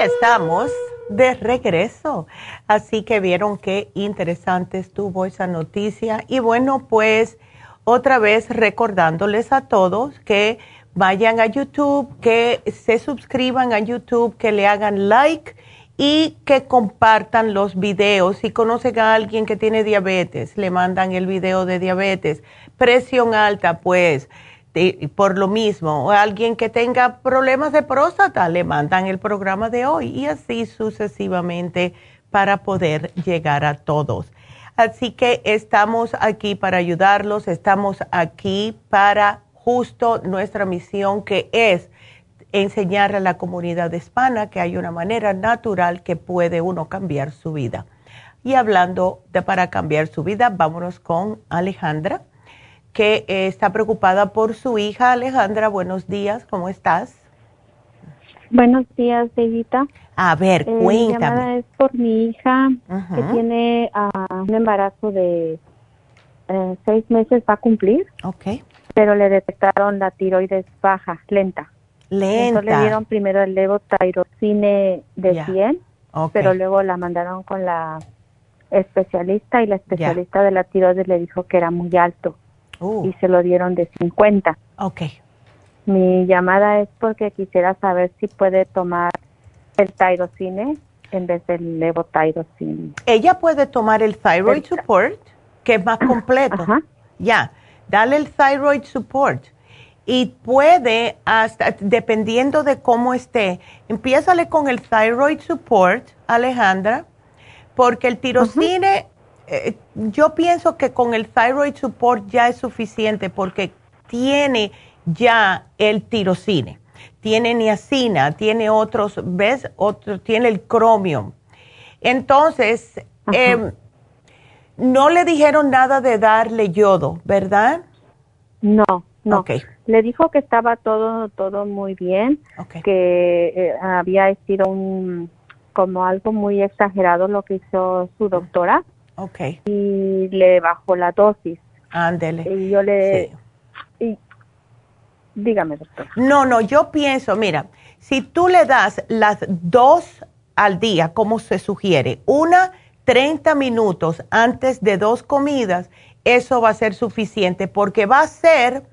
Estamos de regreso. Así que vieron qué interesante estuvo esa noticia. Y bueno, pues otra vez recordándoles a todos que vayan a YouTube, que se suscriban a YouTube, que le hagan like y que compartan los videos. Si conocen a alguien que tiene diabetes, le mandan el video de diabetes. Presión alta, pues, por lo mismo. Alguien que tenga problemas de próstata, le mandan el programa de hoy y así sucesivamente para poder llegar a todos. Así que estamos aquí para ayudarlos, estamos aquí para justo nuestra misión que es enseñar a la comunidad hispana que hay una manera natural que puede uno cambiar su vida. Y hablando de para cambiar su vida, vámonos con Alejandra, que está preocupada por su hija. Alejandra, buenos días, ¿cómo estás? Buenos días, Evita. A ver, eh, cuéntame. es por mi hija que tiene ah, un embarazo de eh, seis meses, va a cumplir. Ok pero le detectaron la tiroides baja, lenta. Lenta. Entonces le dieron primero el levotirocine de 100, pero luego la mandaron con la especialista y la especialista de la tiroides le dijo que era muy alto uh. y se lo dieron de 50. Ok. Mi llamada es porque quisiera saber si puede tomar el tirocine en vez del levotirocine. Ella puede tomar el thyroid support, que es más completo. Ajá. Ya dale el thyroid support y puede, hasta, dependiendo de cómo esté, empiézale con el thyroid support, Alejandra, porque el tirocine, eh, yo pienso que con el thyroid support ya es suficiente porque tiene ya el tirocine, tiene niacina, tiene otros, ¿ves? Otro, tiene el cromium. Entonces, no le dijeron nada de darle yodo, ¿verdad? No, no. Le dijo que estaba todo todo muy bien, que eh, había sido un como algo muy exagerado lo que hizo su doctora. Okay. Y le bajó la dosis. Ándele. Y yo le y, dígame, doctora. No, no, yo pienso, mira, si tú le das las dos al día, como se sugiere, una 30 minutos antes de dos comidas, eso va a ser suficiente porque va a ser,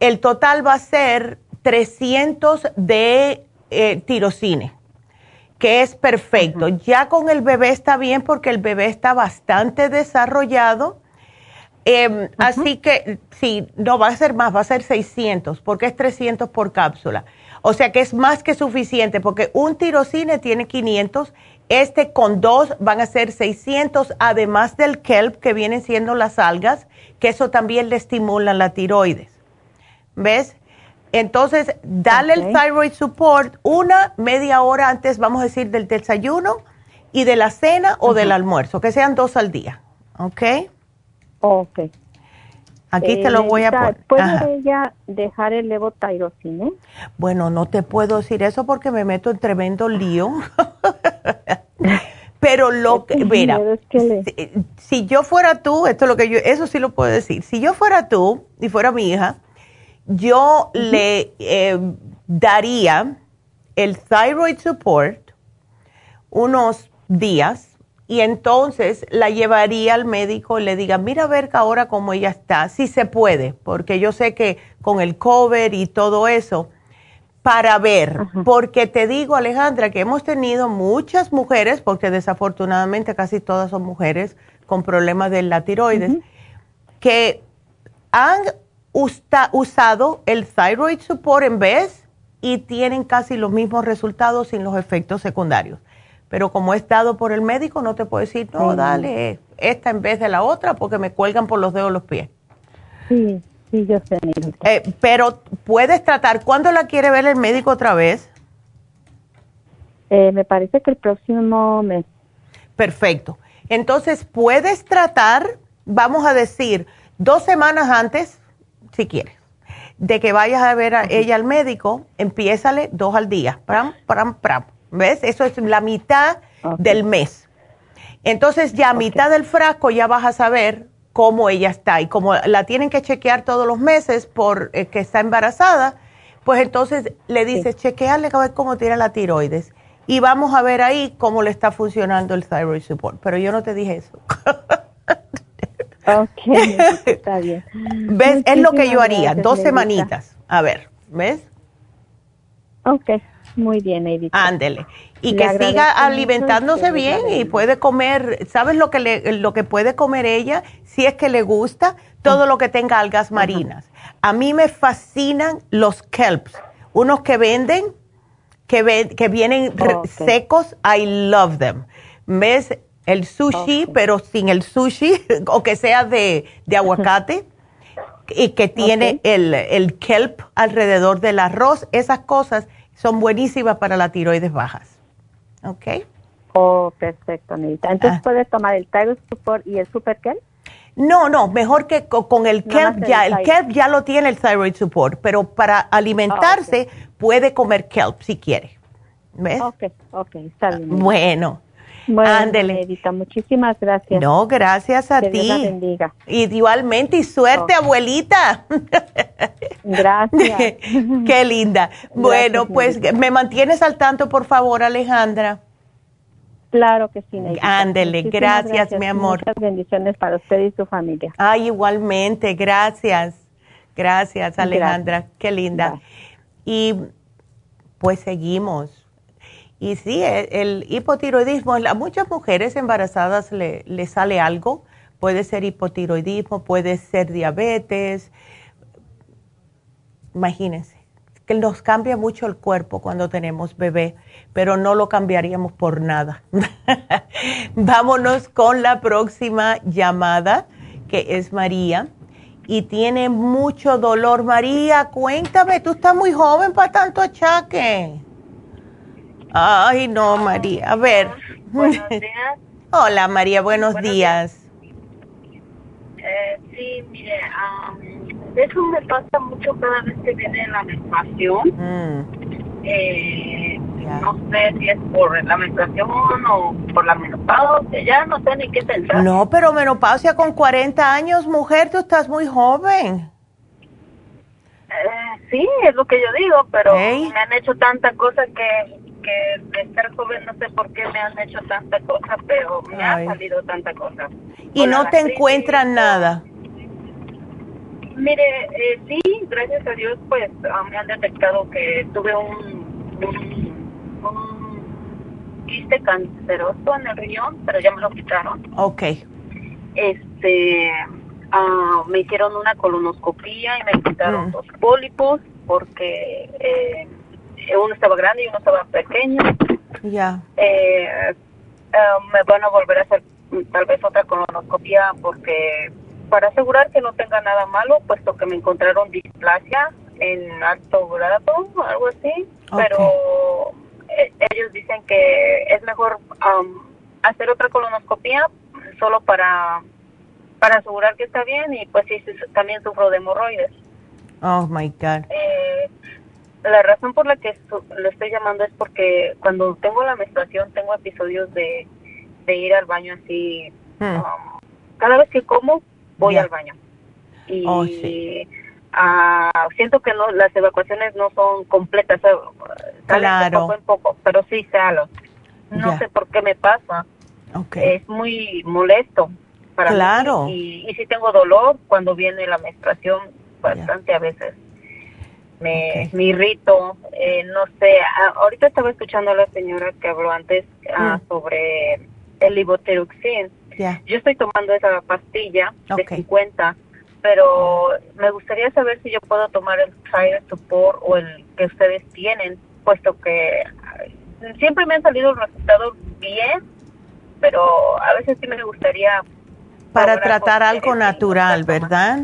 el total va a ser 300 de eh, tirocine, que es perfecto. Ya con el bebé está bien porque el bebé está bastante desarrollado. Em, así que sí, no va a ser más, va a ser 600 porque es 300 por cápsula. O sea que es más que suficiente porque un tirocine tiene 500 este con dos van a ser 600, además del kelp, que vienen siendo las algas, que eso también le estimula la tiroides. ¿Ves? Entonces, dale el thyroid support una media hora antes, vamos a decir, del desayuno y de la cena o del almuerzo, que sean dos al día. ¿Ok? Ok. Aquí te lo voy a poner. ¿Puede ella dejar el levotirocine? Bueno, no te puedo decir eso porque me meto en tremendo lío. Pero lo que, mira, si, yo fuera tú, esto es lo que yo, eso sí lo puedo decir. Si yo fuera tú y fuera mi hija, yo le eh, daría el thyroid support unos días y entonces la llevaría al médico y le diga, mira a ver ahora cómo ella está, si se puede, porque yo sé que con el cover y todo eso, para ver, porque te digo Alejandra que hemos tenido muchas mujeres, porque desafortunadamente casi todas son mujeres con problemas de la tiroides, que han usado el thyroid support en vez y tienen casi los mismos resultados sin los efectos secundarios. Pero como es dado por el médico, no te puedo decir, no, dale esta en vez de la otra porque me cuelgan por los dedos los pies. Sí, sí, yo sé. Eh, pero puedes tratar, ¿cuándo la quiere ver el médico otra vez? Eh, me parece que el próximo mes. Perfecto. Entonces, puedes tratar, vamos a decir, dos semanas antes, si quieres de que vayas a ver a ella al médico, empiézale dos al día. Pram, pram, pram. ¿Ves? Eso es la mitad del mes. Entonces ya a mitad del frasco ya vas a saber cómo ella está. Y como la tienen que chequear todos los meses por eh, que está embarazada, pues entonces le dices, sí. chequeale a ver cómo tiene la tiroides. Y vamos a ver ahí cómo le está funcionando el thyroid support. Pero yo no te dije eso. Ok, está bien. ¿Ves? es lo que yo haría, dos semanitas. A ver, ¿ves? Ok, muy bien, Edith. Ándele. Y que siga alimentándose bien y puede comer, ¿sabes lo que, le, lo que puede comer ella? Si es que le gusta, todo lo que tenga algas marinas. A mí me fascinan los kelps, unos que venden, que, ven, que vienen okay. secos, I love them. ¿Ves? El sushi, pero sin el sushi, o que sea de, de aguacate, y que tiene okay. el, el kelp alrededor del arroz. Esas cosas son buenísimas para las tiroides bajas. ¿Ok? Oh, perfecto, Anita. Entonces, ah. ¿puedes tomar el Thyroid Support y el Super Kelp? No, no, mejor que con, con el kelp no ya. El, el kelp ya lo tiene el Thyroid Support, pero para alimentarse oh, okay. puede comer kelp si quiere. ¿Ves? Ok, ok, está bien. Bueno. Bueno, Ándele. Edita, muchísimas gracias. No, gracias a que ti. Dios la bendiga. Y igualmente, y suerte, oh. abuelita. Gracias. Qué linda. Gracias, bueno, pues me mantienes al tanto, por favor, Alejandra. Claro que sí. Ándele, gracias, gracias, mi amor. Muchas bendiciones para usted y su familia. Ay, igualmente, gracias. Gracias, Alejandra. Gracias. Qué linda. Y pues seguimos y sí, el, el hipotiroidismo, a muchas mujeres embarazadas le, le, sale algo. Puede ser hipotiroidismo, puede ser diabetes. Imagínense, que nos cambia mucho el cuerpo cuando tenemos bebé, pero no lo cambiaríamos por nada. Vámonos con la próxima llamada, que es María. Y tiene mucho dolor. María, cuéntame, tú estás muy joven para tanto achaque. Ay, no, María. A ver. Buenos días. Hola, María, buenos buenos días. Eh, sí, mire, um, eso me pasa mucho cada vez que viene la menstruación. Mm. Eh, yeah. No sé si es por la menstruación o por la menopausia, ya no sé ni qué pensar. No, pero menopausia con 40 años, mujer, tú estás muy joven. Eh, sí, es lo que yo digo, pero me han hecho tanta cosa que que de ser joven no sé por qué me han hecho tanta cosa, pero me Ay. ha salido tanta cosa. ¿Y no te encuentran nada? Mire, eh, sí, gracias a Dios, pues uh, me han detectado que tuve un, un, un quiste canceroso en el riñón, pero ya me lo quitaron. Ok. Este, uh, me hicieron una colonoscopía y me quitaron mm. los pólipos porque... Eh, uno estaba grande y uno estaba pequeño. Ya. Eh, uh, me van a volver a hacer tal vez otra colonoscopia porque para asegurar que no tenga nada malo, puesto que me encontraron displasia en alto grado, algo así, okay. pero eh, ellos dicen que es mejor um, hacer otra colonoscopia solo para para asegurar que está bien y pues sí, también sufro de hemorroides. Oh my God. Eh, la razón por la que lo estoy llamando es porque cuando tengo la menstruación tengo episodios de, de ir al baño así. Hmm. Um, cada vez que como, voy yeah. al baño. Y oh, sí. uh, siento que no, las evacuaciones no son completas. claro. poco en poco, pero sí salo. No yeah. sé por qué me pasa. Okay. Es muy molesto para claro. mí. Y, y sí tengo dolor cuando viene la menstruación, bastante yeah. a veces me, okay. me irrito, eh, no sé, ahorita estaba escuchando a la señora que habló antes uh, mm. sobre el iboteruxin. Yeah. Yo estoy tomando esa pastilla okay. de 50 pero me gustaría saber si yo puedo tomar el Thyroid Support o el que ustedes tienen, puesto que siempre me han salido resultados bien, pero a veces sí me gustaría... Para tratar algo natural, ¿verdad?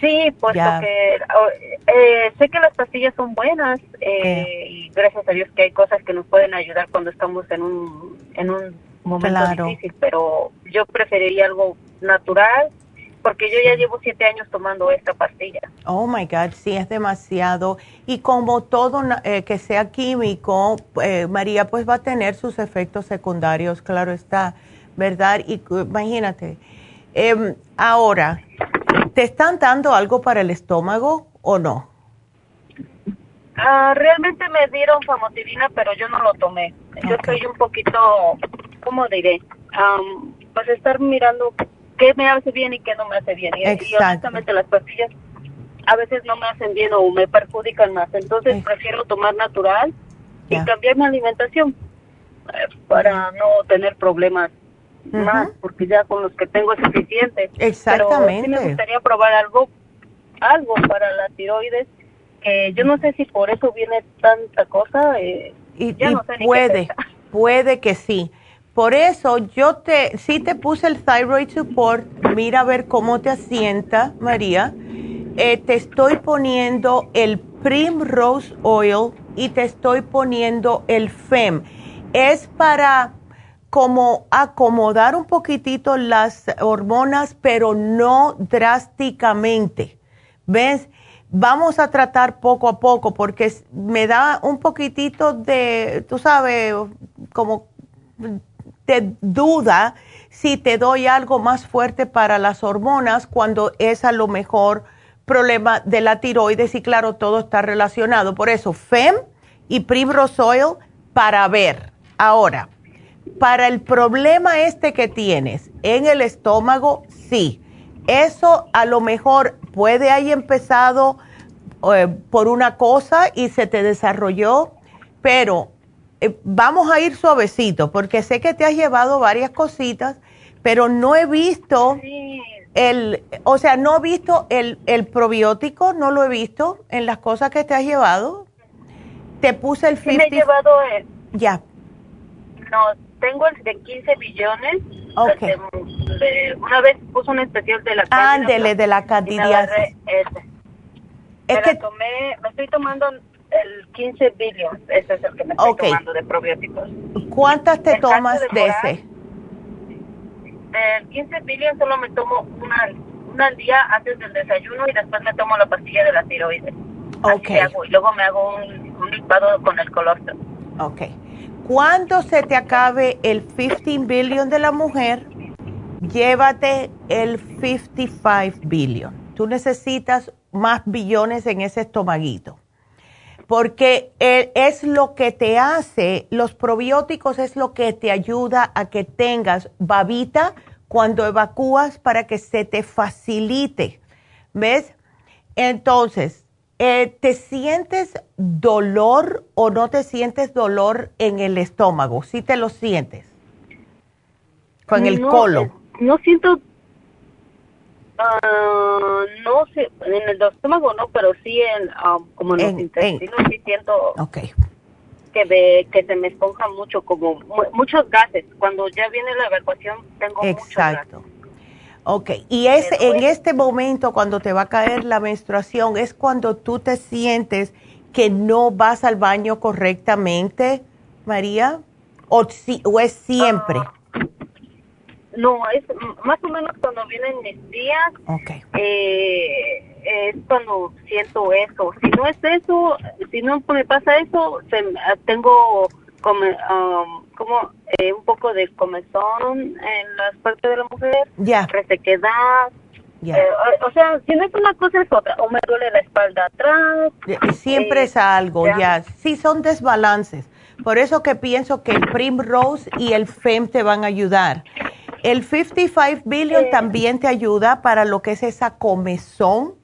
Sí, puesto que eh, sé que las pastillas son buenas eh, y gracias a Dios que hay cosas que nos pueden ayudar cuando estamos en un, en un momento difícil, pero yo preferiría algo natural porque yo ya llevo siete años tomando esta pastilla. Oh my God, sí, es demasiado. Y como todo eh, que sea químico, eh, María, pues va a tener sus efectos secundarios, claro está, ¿verdad? Y imagínate. Em, ahora, ¿te están dando algo para el estómago o no? Ah, realmente me dieron famotilina, pero yo no lo tomé. Yo estoy un poquito, ¿cómo diré? pues estar mirando qué me hace bien y qué no me hace bien. Y, y honestamente las pastillas a veces no me hacen bien o me perjudican más. Entonces prefiero tomar natural y cambiar mi alimentación eh, para no tener problemas más, porque ya con los que tengo es suficiente. Exactamente. Pero sí me gustaría probar algo, algo para la tiroides, que yo no sé si por eso viene tanta cosa. Eh, y, puede, puede que sí. Por eso yo te, sí te puse el thyroid support, mira a ver cómo te asienta, María. Eh, te estoy poniendo el Primrose Oil y te estoy poniendo el FEM. Es para como acomodar un poquitito las hormonas, pero no drásticamente. ¿Ves? Vamos a tratar poco a poco porque me da un poquitito de, tú sabes, como te duda si te doy algo más fuerte para las hormonas cuando es a lo mejor problema de la tiroides y claro, todo está relacionado. Por eso, FEM y Primrose Oil para ver. Ahora, para el problema este que tienes en el estómago, sí. Eso a lo mejor puede haber empezado eh, por una cosa y se te desarrolló, pero eh, vamos a ir suavecito, porque sé que te has llevado varias cositas, pero no he visto el, o sea, no he visto el, el, probiótico, no lo he visto en las cosas que te has llevado. Te puse el 50. Sí me he llevado el, Ya. No, tengo el de 15 billones. Ok. una vez puso un especial de la Ándele, de la candidiasis. Es que tomé, me estoy tomando el 15 billion, ese es el que me estoy tomando de probióticos. ¿Cuántas te tomas de, ese? El 15 billion solo me tomo una, una al día antes del desayuno y después me tomo la pastilla de la tiroides. Ok. y luego me hago un, un licuado con el colostrum. Ok. Cuando se te acabe el 15 billion de la mujer, llévate el 55 billion. Tú necesitas más billones en ese estomaguito porque es lo que te hace, los probióticos es lo que te ayuda a que tengas babita cuando evacúas para que se te facilite. ¿Ves? Entonces, eh, ¿te sientes dolor o no te sientes dolor en el estómago? ¿Sí te lo sientes? Con el colon. No siento Uh, no sé, en el estómago no, pero sí en, um, como en, los intestinos sí siento que, que se me esponja mucho, como muchos gases. Cuando ya viene la evacuación tengo Exacto. Muchos gases. Ok, y es en este momento cuando te va a caer la menstruación, es cuando tú te sientes que no vas al baño correctamente, María, o, si, o es siempre. Ah, no, es más o menos cuando vienen mis días. Eh, es cuando siento eso. Si no es eso, si no me pasa eso, tengo como, um, como eh, un poco de comezón en las partes de la mujer, ya. resequedad. Eh, o, sea, si no es una cosa es otra, o me duele la espalda atrás. Siempre es algo, ya. ya. Sí, son desbalances. Por eso que pienso que el Primrose y el FEM te van a ayudar. El 55 billion también te ayuda para lo que es esa comezón.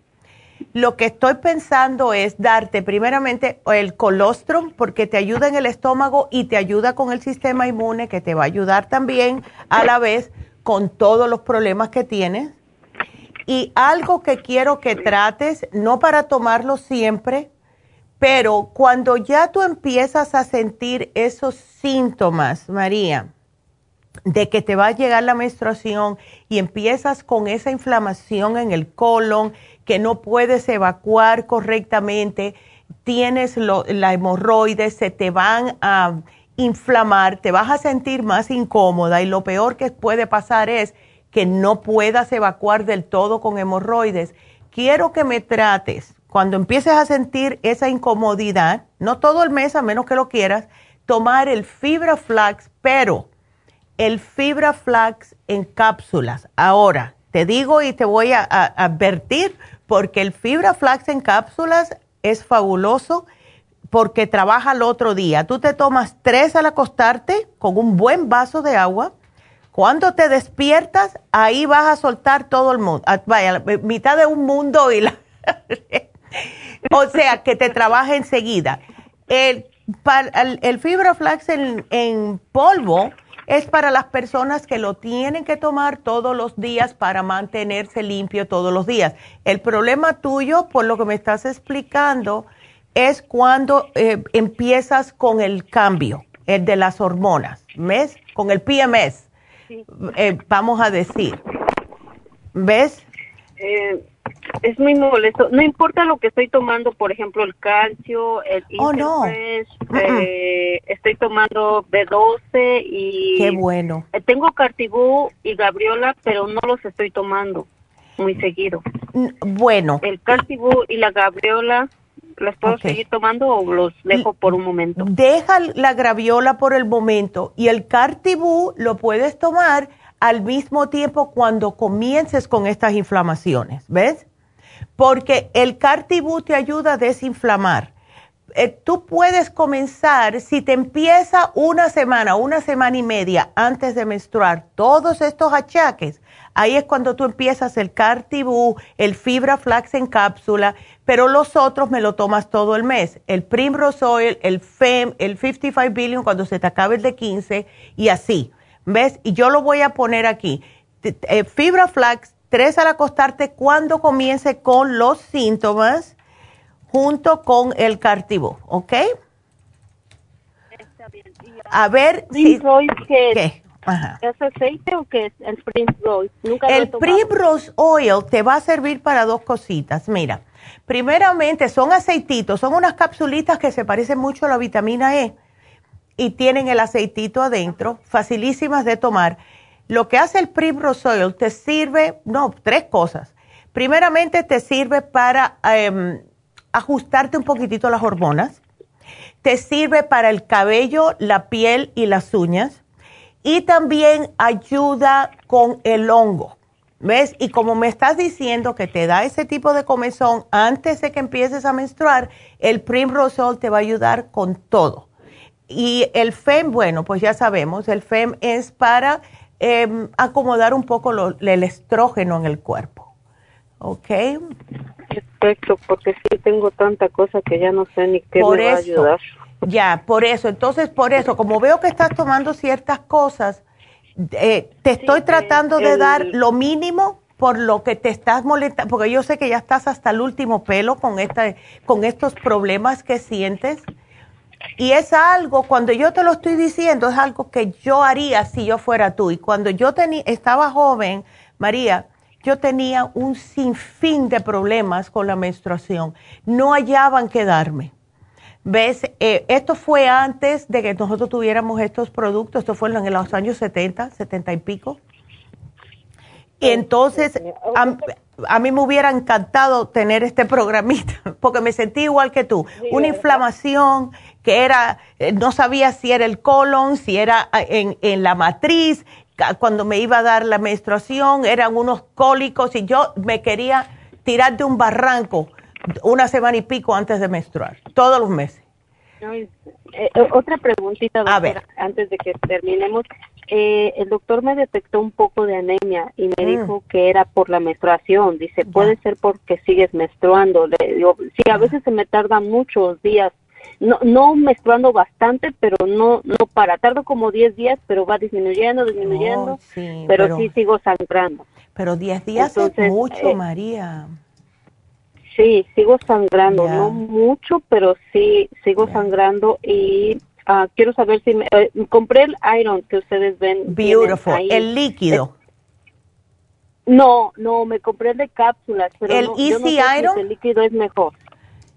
Lo que estoy pensando es darte primeramente el colostrum porque te ayuda en el estómago y te ayuda con el sistema inmune que te va a ayudar también a la vez con todos los problemas que tienes. Y algo que quiero que trates, no para tomarlo siempre, pero cuando ya tú empiezas a sentir esos síntomas, María, de que te va a llegar la menstruación y empiezas con esa inflamación en el colon, que no puedes evacuar correctamente, tienes la hemorroides, se te van a inflamar, te vas a sentir más incómoda y lo peor que puede pasar es que no puedas evacuar del todo con hemorroides. Quiero que me trates cuando empieces a sentir esa incomodidad, no todo el mes a menos que lo quieras, tomar el fibra flax, pero el fibra flax en cápsulas. Ahora, te digo y te voy a, advertir porque el fibra flax en cápsulas es fabuloso porque trabaja el otro día. Tú te tomas tres al acostarte con un buen vaso de agua. Cuando te despiertas, ahí vas a soltar todo el mundo. Ah, vaya, mitad de un mundo y la... o sea, que te trabaja enseguida. El, el, fibra flax en, en polvo es para las personas que lo tienen que tomar todos los días para mantenerse limpio todos los días. El problema tuyo, por lo que me estás explicando, es cuando eh, empiezas con el cambio, el de las hormonas, ¿ves? Con el PMS, eh, vamos a decir. ¿Ves? Eh, es muy molesto. No importa lo que estoy tomando, por ejemplo, el calcio, el oh, no. eh, estoy tomando B12 y... Qué bueno. Eh, tengo Cartibú y Gabriola, pero no los estoy tomando muy seguido. Bueno. El Cartibú y la Gabriola, ¿las puedo seguir tomando o los dejo por un momento? Deja la Graviola por el momento y el Cartibú lo puedes tomar al mismo tiempo cuando comiences con estas inflamaciones, ¿ves? Porque el Cartibú te ayuda a desinflamar. Eh, tú puedes comenzar, si te empieza una semana, una semana y media antes de menstruar, todos estos achaques, ahí es cuando tú empiezas el Cartibú, el Fibra Flax en cápsula, pero los otros me lo tomas todo el mes. El Primrose Oil, el FEM, el 55 Billion cuando se te acabe el de 15 y así. ¿Ves? Y yo lo voy a poner aquí. Eh, fibra flax, tres al acostarte cuando comience con los síntomas junto con el cartivo, ¿ok? Está bien. A ver si... ¿qué? ¿Es aceite o qué es el Primrose? Nunca el Primrose Oil te va a servir para dos cositas. Mira, primeramente son aceititos, son unas capsulitas que se parecen mucho a la vitamina E y tienen el aceitito adentro, facilísimas de tomar. Lo que hace el Primrose Oil te sirve, no, tres cosas. Primeramente te sirve para em, ajustarte un poquitito las hormonas. Te sirve para el cabello, la piel y las uñas. Y también ayuda con el hongo. ¿Ves? Y como me estás diciendo que te da ese tipo de comezón antes de que empieces a menstruar, el Primrose Oil te va a ayudar con todo. Y el FEM, bueno, pues ya sabemos, el FEM es para em, acomodar un poco el estrógeno en el cuerpo. ¿Ok? Perfecto, porque sí tengo tanta cosa que ya no sé ni qué me va a ayudar. Ya, por eso. Entonces, por eso, como veo que estás tomando ciertas cosas, eh, te estoy tratando de dar lo mínimo por lo que te estás molestando, porque yo sé que ya estás hasta el último pelo con, esta, con estos problemas que sientes. Y es algo, cuando yo te lo estoy diciendo, es algo que yo haría si yo fuera tú. Y cuando yo estaba joven, María, yo tenía un sinfín de problemas con la menstruación. No hallaban que darme. ¿Ves? Eh, esto fue antes de que nosotros tuviéramos estos productos. Esto fue en los años 70, 70 y pico. Y entonces, a, mí me hubiera encantado tener este programita, porque me sentí igual que tú. Una inflamación que era, eh, no sabía si era el colon, si era ah, en, en la matriz, cuando me iba a dar la menstruación, eran unos cólicos y yo me quería tirar de un barranco una semana y pico antes de menstruar, todos los meses. Eh, eh, otra preguntita, antes de que terminemos. El doctor me detectó un poco de anemia y me mm. dijo que era por la menstruación. Dice, puede ser porque sigues menstruando. Le digo, sí, a veces se me tardan muchos días no, no menstruando bastante, pero no, no para, tardo como 10 días, pero va disminuyendo, disminuyendo, oh, pero, sí sigo sangrando. Pero 10 días es mucho, eh, María. Sí, sigo sangrando, no mucho, pero sí sigo sangrando y uh, quiero saber si me, eh, compré el iron que ustedes ven. Beautiful, el líquido. no, no, me compré el de cápsulas, pero el Easy Iron. el líquido es mejor.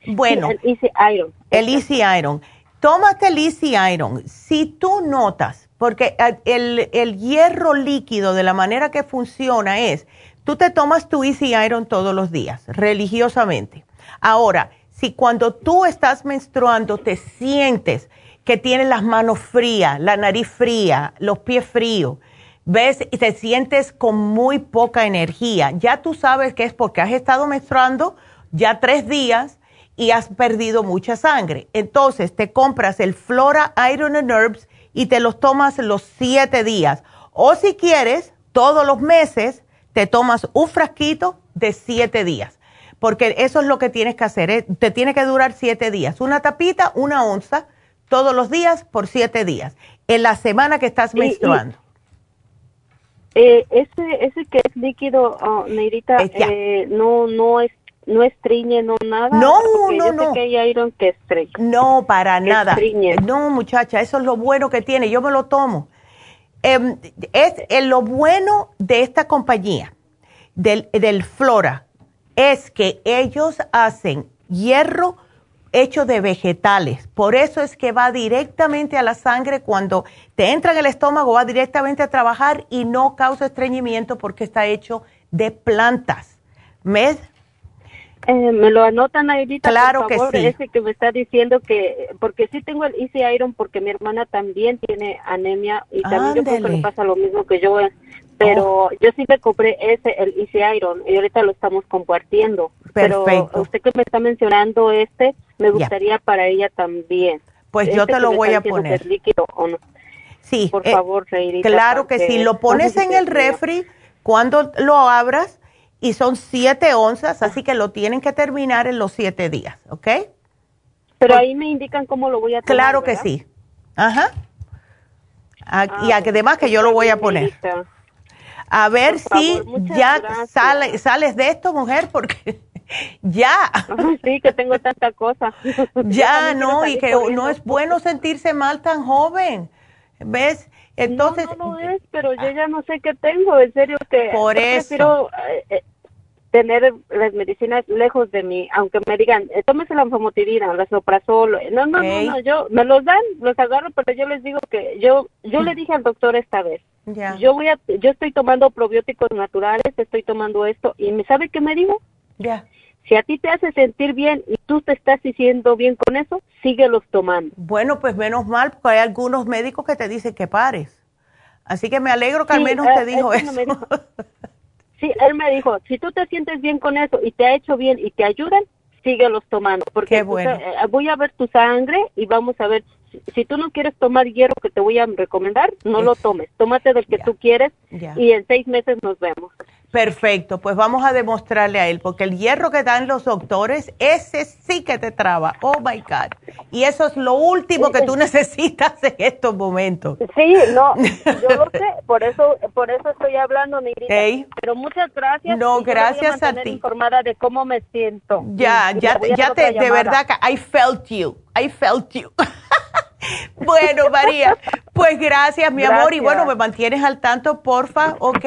Bueno, el Easy Iron. El Easy Iron. Tómate el Easy Iron. Si tú notas, porque eh, el, el hierro líquido de la manera que funciona es Tú te tomas tu Easy Iron todos los días, religiosamente. Ahora, si cuando tú estás menstruando te sientes que tienes las manos frías, la nariz fría, los pies fríos, ves y te sientes con muy poca energía, ya tú sabes que es porque has estado menstruando ya tres días y has perdido mucha sangre. Entonces te compras el Flora Iron and Herbs y te los tomas los siete días. O si quieres, todos los meses te tomas un frasquito de siete días, porque eso es lo que tienes que hacer, ¿eh? te tiene que durar siete días, una tapita, una onza, todos los días por siete días, en la semana que estás menstruando. Eh, ese, ese que es líquido, oh, Negrita, eh, no, no es no estriñe, no nada. No, no, no. que hay iron que estrella. No, para nada. No, muchacha, eso es lo bueno que tiene. Yo me lo tomo. Em, es eh, lo bueno de esta compañía, del, del Flora, es que ellos hacen hierro hecho de vegetales. Por eso es que va directamente a la sangre cuando te entra en el estómago, va directamente a trabajar y no causa estreñimiento porque está hecho de plantas. ¿Ves? Eh, me lo anotan ahorita, claro por favor, que sí. ese que me está diciendo que, porque sí tengo el Easy Iron, porque mi hermana también tiene anemia y también yo creo que le pasa lo mismo que yo, pero oh. yo sí me compré ese, el Easy Iron, y ahorita lo estamos compartiendo. Perfecto. Pero usted que me está mencionando este, me gustaría para ella también. Pues yo este te lo voy a poner. líquido o no. Sí. Por eh, favor, Reirita, Claro que sí, lo pones en el refri, cuando lo abras, y son siete onzas, así que lo tienen que terminar en los siete días, ¿ok? Pero ahí me indican cómo lo voy a tomar, Claro que sí. Ajá. Ah, y además que yo lo voy a poner. A ver si ya sale, sales de esto, mujer, porque ya. Sí, que tengo tanta cosa. ya, no, y que no es bueno sentirse mal tan joven. ¿Ves? Entonces, no, no, es, pero yo ya no sé qué tengo, en serio que por eso prefiero eh, eh, tener las medicinas lejos de mí, aunque me digan, eh, tómese la famotirina, la soprazol, no, no, no, no, yo me los dan, los agarro, pero yo les digo que yo yo le dije al doctor esta vez, yo voy a yo estoy tomando probióticos naturales, estoy tomando esto y me sabe qué me dijo? Ya. Si a ti te hace sentir bien y tú te estás sintiendo bien con eso, síguelos tomando. Bueno, pues menos mal, porque hay algunos médicos que te dicen que pares. Así que me alegro que al menos te dijo eso. sí, él me dijo, si tú te sientes bien con eso y te ha hecho bien y te ayudan, síguelos tomando. Porque eh, voy a ver tu sangre y vamos a ver, si, tú no quieres tomar hierro que te voy a recomendar, no lo tomes. Tómate del que tú quieres y en seis meses nos vemos. Perfecto, pues vamos a demostrarle a él, porque el hierro que dan los doctores, ese sí que te traba. Oh my God. Y eso es lo último que tú necesitas en estos momentos. Sí, no, yo lo sé, por eso, por eso estoy hablando, mi Pero muchas gracias. No, gracias a, ti. informada de cómo me siento. Ya, ya, ya te, de verdad, I felt you, I felt you. bueno, María, pues gracias, mi amor, y bueno, me mantienes al tanto, porfa, ¿ok?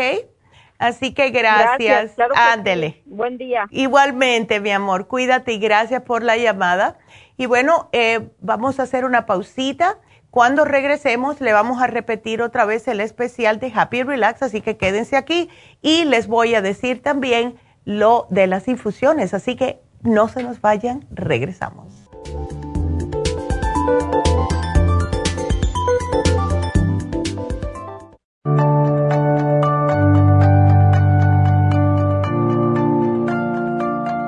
Así que gracias. Ándele. Buen día. Igualmente, mi amor. Cuídate y gracias por la llamada. Y bueno, eh, vamos a hacer una pausita. Cuando regresemos, le vamos a repetir otra vez el especial de Happy Relax, así que quédense aquí y les voy a decir también lo de las infusiones. Así que no se nos vayan, regresamos.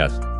Gracias.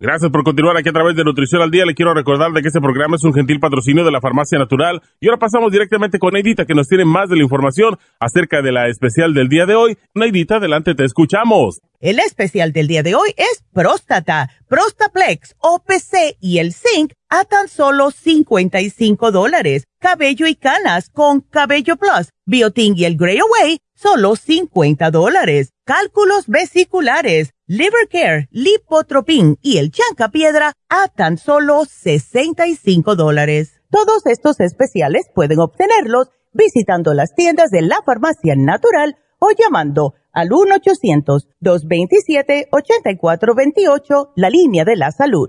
Gracias por continuar aquí a través de Nutrición al Día. Le quiero recordar de que este programa es un gentil patrocinio de la Farmacia Natural. Y ahora pasamos directamente con Neidita, que nos tiene más de la información acerca de la especial del día de hoy. Neidita, adelante, te escuchamos. El especial del día de hoy es próstata, Prostaplex, OPC y el Zinc a tan solo 55 dólares. Cabello y canas con Cabello Plus, Biotin y el Grey Away, solo 50 dólares. Cálculos vesiculares, Liver Care, Lipotropin y el Chanca Piedra a tan solo 65 dólares. Todos estos especiales pueden obtenerlos visitando las tiendas de la farmacia natural o llamando al 1-800-227-8428, la línea de la salud.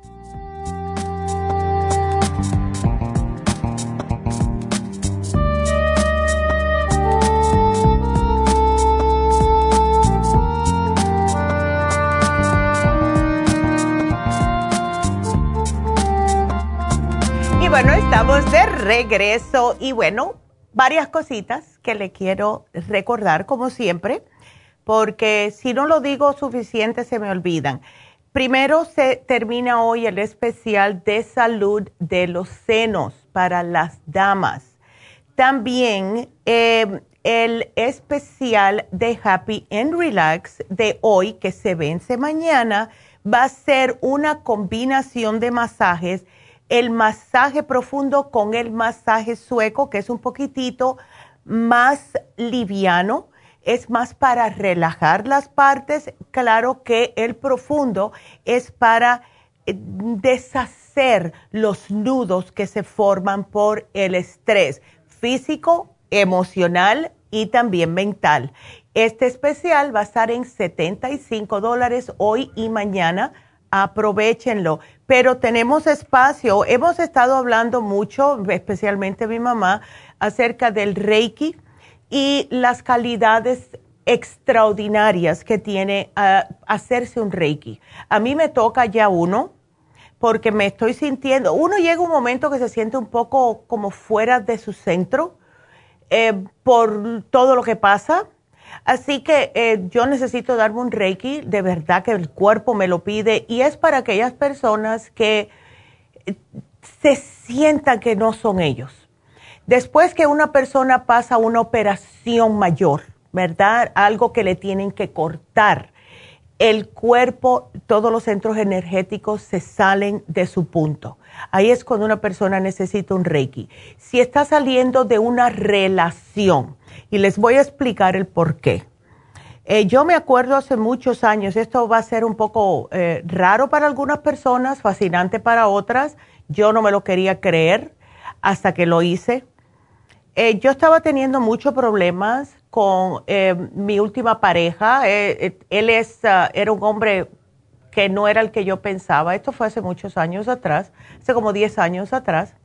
Bueno, estamos de regreso y bueno, varias cositas que le quiero recordar como siempre, porque si no lo digo suficiente se me olvidan. Primero se termina hoy el especial de salud de los senos para las damas. También eh, el especial de Happy and Relax de hoy, que se vence mañana, va a ser una combinación de masajes el masaje profundo con el masaje sueco, que es un poquitito más liviano, es más para relajar las partes. Claro que el profundo es para eh, deshacer los nudos que se forman por el estrés físico, emocional y también mental. Este especial va a estar en 75 dólares hoy y mañana aprovechenlo. Pero tenemos espacio. Hemos estado hablando mucho, especialmente mi mamá, acerca del Reiki y las calidades extraordinarias que tiene ah, hacerse un Reiki. A mí me toca ya uno porque me estoy sintiendo, uno llega un momento que se siente un poco como fuera de su centro eh, por todo lo que pasa Así que eh, yo necesito darme un Reiki, de verdad que el cuerpo me lo pide y es para aquellas personas que eh, se sientan que no son ellos. Después que una persona pasa una operación mayor, ¿verdad? Algo que le tienen que cortar, el cuerpo, todos los centros energéticos se salen de su punto. Ahí es cuando una persona necesita un Reiki. Si está saliendo de una relación, y les voy a explicar el por qué. Eh, yo me acuerdo hace muchos años, esto va a ser un poco eh, raro para algunas personas, fascinante para otras. yo no me lo quería creer hasta que lo hice. Eh, yo estaba teniendo muchos problemas con mi última pareja. Él es, ah, era un hombre que no era el que yo pensaba. Esto fue hace muchos años atrás, hace como 10 años atrás.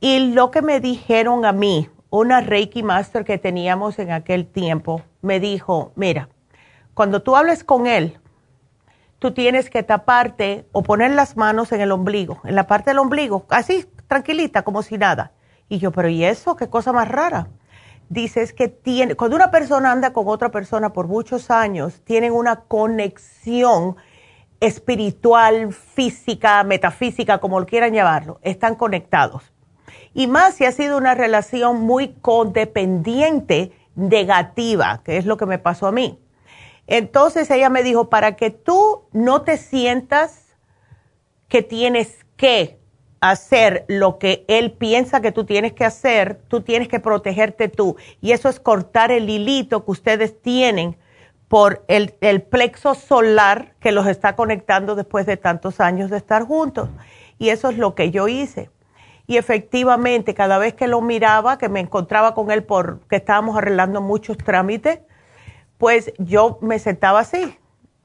Y lo que me dijeron a mí, una Reiki Master que teníamos en aquel tiempo, me dijo, mira, cuando tú hables con él, tú tienes que taparte o poner las manos en el ombligo, en la parte del ombligo, así, tranquilita, como si nada. Y yo, pero ¿y eso? ¿Qué cosa más rara? Dices que tiene, cuando una persona anda con otra persona por muchos años, tienen una conexión espiritual, física, metafísica, como lo quieran llamarlo, están conectados. Y más si ha sido una relación muy codependiente, negativa, que es lo que me pasó a mí. Entonces ella me dijo, para que tú no te sientas que tienes que hacer lo que él piensa que tú tienes que hacer, tú tienes que protegerte tú. Y eso es cortar el hilito que ustedes tienen por el, el, plexo solar que los está conectando después de tantos años de estar juntos. Y eso es lo que yo hice. Y efectivamente, cada vez que lo miraba, que me encontraba con él porque estábamos arreglando muchos trámites, pues yo me sentaba así.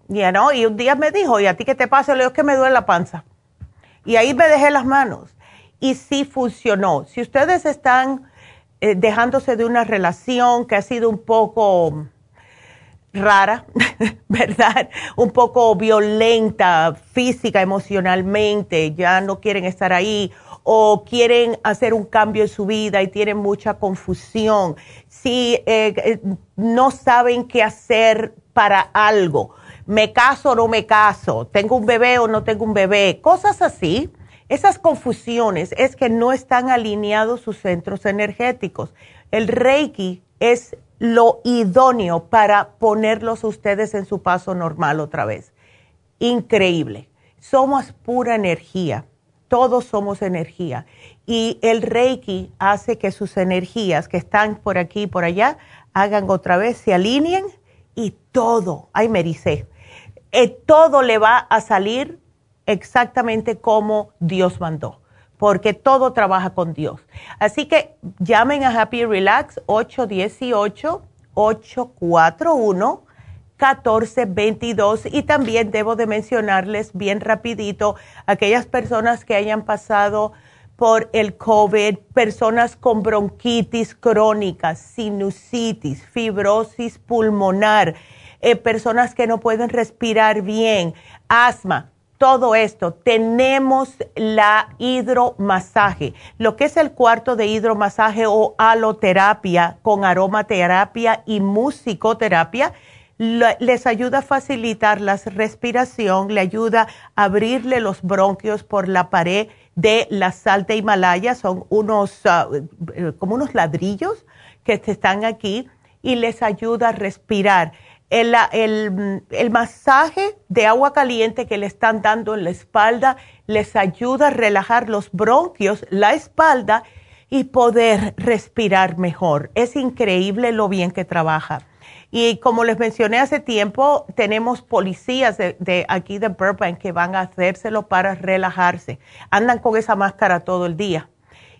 Ya no, y un día me dijo, ¿y a ti qué te pasa? Le digo, que me duele la panza. Y ahí me dejé las manos. Y sí funcionó. Si ustedes están eh, dejándose de una relación que ha sido un poco rara, ¿verdad? Un poco violenta, física, emocionalmente, ya no quieren estar ahí o quieren hacer un cambio en su vida y tienen mucha confusión, si eh, eh, no saben qué hacer para algo me caso o no me caso, tengo un bebé o no tengo un bebé, cosas así. Esas confusiones es que no están alineados sus centros energéticos. El Reiki es lo idóneo para ponerlos ustedes en su paso normal otra vez. Increíble. Somos pura energía. Todos somos energía. Y el Reiki hace que sus energías que están por aquí y por allá hagan otra vez, se alineen y todo, ay, me eh, todo le va a salir exactamente como Dios mandó, porque todo trabaja con Dios. Así que llamen a Happy Relax 818-841-1422 y también debo de mencionarles bien rapidito aquellas personas que hayan pasado por el COVID, personas con bronquitis crónica, sinusitis, fibrosis pulmonar, eh, personas que no pueden respirar bien, asma, todo esto. Tenemos la hidromasaje, lo que es el cuarto de hidromasaje o aloterapia con aromaterapia y musicoterapia les ayuda a facilitar la respiración, le ayuda a abrirle los bronquios por la pared de la sal de Himalaya, son unos, eh, como unos ladrillos que están aquí y les ayuda a respirar el, masaje de agua caliente que le están dando en la espalda les ayuda a relajar los bronquios, la espalda y poder respirar mejor. Es increíble lo bien que trabaja. Y como les mencioné hace tiempo, tenemos policías de, aquí de Burbank que van a hacérselo para relajarse. Andan con esa máscara todo el día.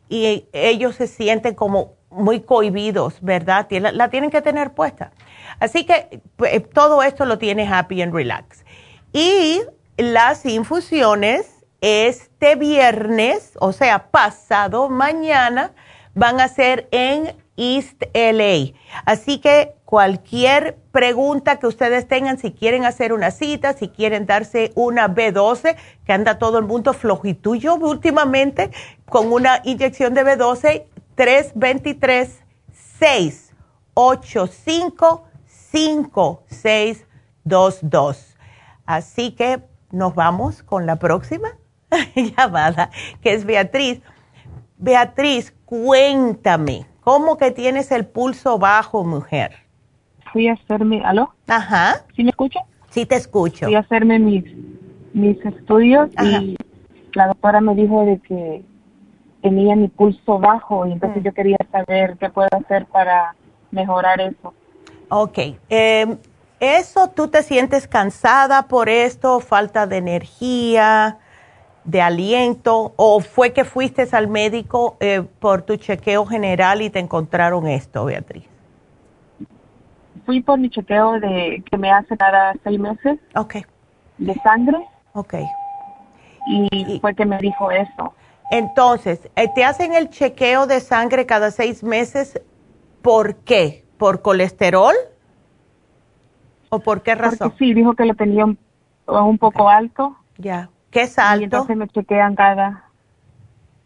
Y ellos se sienten como muy cohibidos, ¿verdad? La tienen que tener puesta. Así que pues, todo esto lo tiene Happy and Relax. Y las infusiones este viernes, o sea, pasado mañana, van a ser en East LA. Así que cualquier pregunta que ustedes tengan, si quieren hacer una cita, si quieren darse una B12, que anda todo el mundo flojituyo últimamente, con una inyección de B12, 323 685 5622. Así que nos vamos con la próxima llamada, que es Beatriz. Beatriz, cuéntame, ¿cómo que tienes el pulso bajo, mujer? Fui a hacerme, ¿aló? Ajá. ¿Sí me escucha? Sí, te escucho. Fui a hacerme mis, mis estudios y la doctora me dijo de que tenía mi pulso bajo y entonces mm. yo quería saber qué puedo hacer para mejorar eso. Ok. Eh, ¿Eso tú te sientes cansada por esto, falta de energía? De aliento o fue que fuiste al médico eh, por tu chequeo general y te encontraron esto, Beatriz? Fui por mi chequeo de que me hace cada seis meses. Ok. De sangre. Ok. Y, fue que me dijo eso. Entonces, eh, ¿te hacen el chequeo de sangre cada seis meses? ¿Por qué? ¿Por colesterol? ¿O por qué razón? Porque sí, dijo que lo tenía un, un poco alto. Ya. ¿Qué es alto? Y entonces me chequean cada,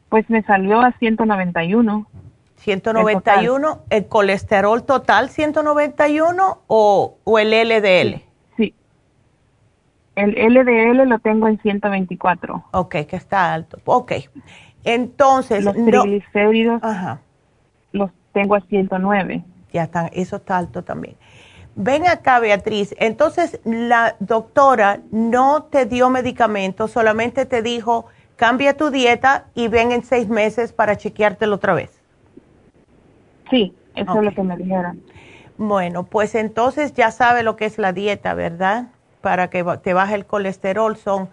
pues me salió a 191. 191, el, colesterol total 191 o, o el LDL? Sí. El LDL lo tengo en 124. Ok, que está alto. Ok. Entonces, los triglicéridos ajá. los tengo a 109. Ya están, eso está alto también. Ven acá, Beatriz. Entonces, la doctora no te dio medicamento, solamente te dijo, cambia tu dieta y ven en seis meses para chequeártelo otra vez. Sí, eso es lo que me dijeron. Bueno, pues entonces ya sabe lo que es la dieta, ¿verdad? Para que te baje el colesterol son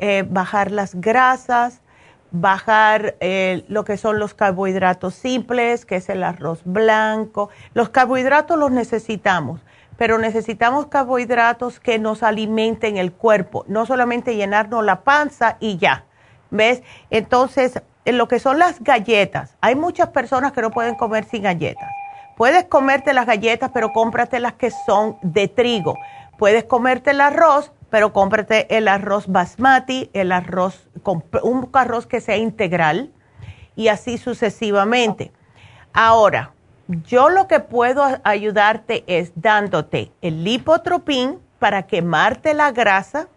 eh, bajar las grasas, bajar eh, lo que son los carbohidratos simples, que es el arroz blanco. Los carbohidratos los necesitamos pero necesitamos carbohidratos que nos alimenten el cuerpo, no solamente llenarnos la panza y ya. ¿Ves? Entonces, en lo que son las galletas, hay muchas personas que no pueden comer sin galletas. Puedes comerte las galletas, pero cómprate las que son de trigo. Puedes comerte el arroz, pero cómprate el arroz basmati, el arroz, un arroz que sea integral y así sucesivamente. Ahora, yo lo que puedo ayudarte es dándote el lipotropín para quemarte la grasa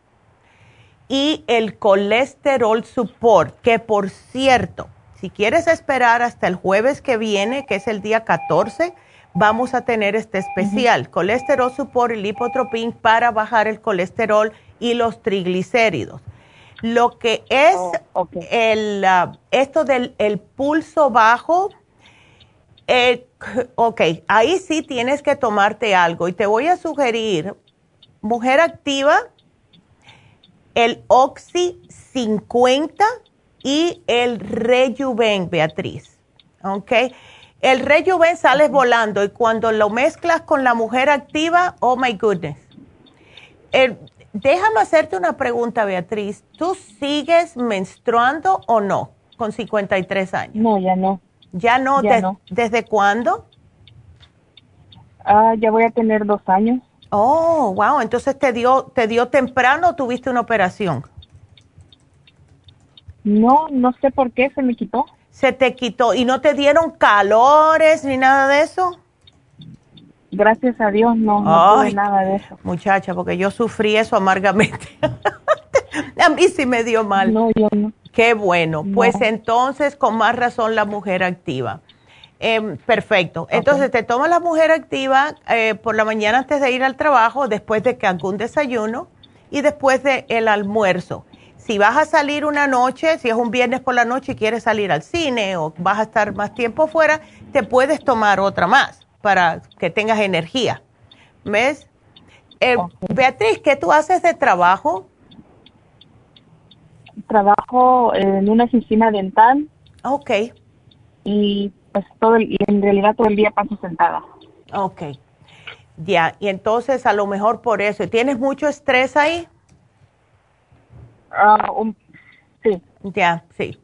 y el colesterol support, que por cierto, si quieres esperar hasta el jueves que viene, que es el día 14, vamos a tener este especial, colesterol support y lipotropín para bajar el colesterol y los triglicéridos. Lo que es oh, el, ah, esto del el pulso bajo, eh, ok, ahí sí tienes que tomarte algo y te voy a sugerir, mujer activa, el Oxy 50 y el Rejuven, Beatriz. Ok, el Rejuven sales volando y cuando lo mezclas con la mujer activa, oh my goodness. déjame hacerte una pregunta, Beatriz. ¿Tú sigues menstruando o no con 53 años? No, ya no. ¿Ya no? ¿Desde cuándo? Ah, ya voy a tener dos años. Oh, wow. Entonces te dio, te dio temprano o tuviste una operación? No, no sé por qué se me quitó. Se te quitó y no te dieron calores ni nada de eso. Gracias a Dios no, no tuve nada de eso. Muchacha, porque yo sufrí eso amargamente. a mí sí me dio mal. No, yo no. Qué bueno. Pues entonces, con más razón, la mujer activa. Em, perfecto. Entonces, te tomas la mujer activa eh, por la mañana antes de ir al trabajo, después de que algún desayuno y después del el almuerzo. Si vas a salir una noche, si es un viernes por la noche y quieres salir al cine o vas a estar más tiempo fuera, te puedes tomar otra más para que tengas energía. ¿Ves? Eh, Beatriz, ¿qué tú haces de trabajo? Trabajo en una oficina dental. Ok. Y pues todo el, en realidad todo el día paso sentada. Ok. Ya, y entonces a lo mejor por eso. ¿Tienes mucho estrés ahí? Ah, sí. Ya, sí.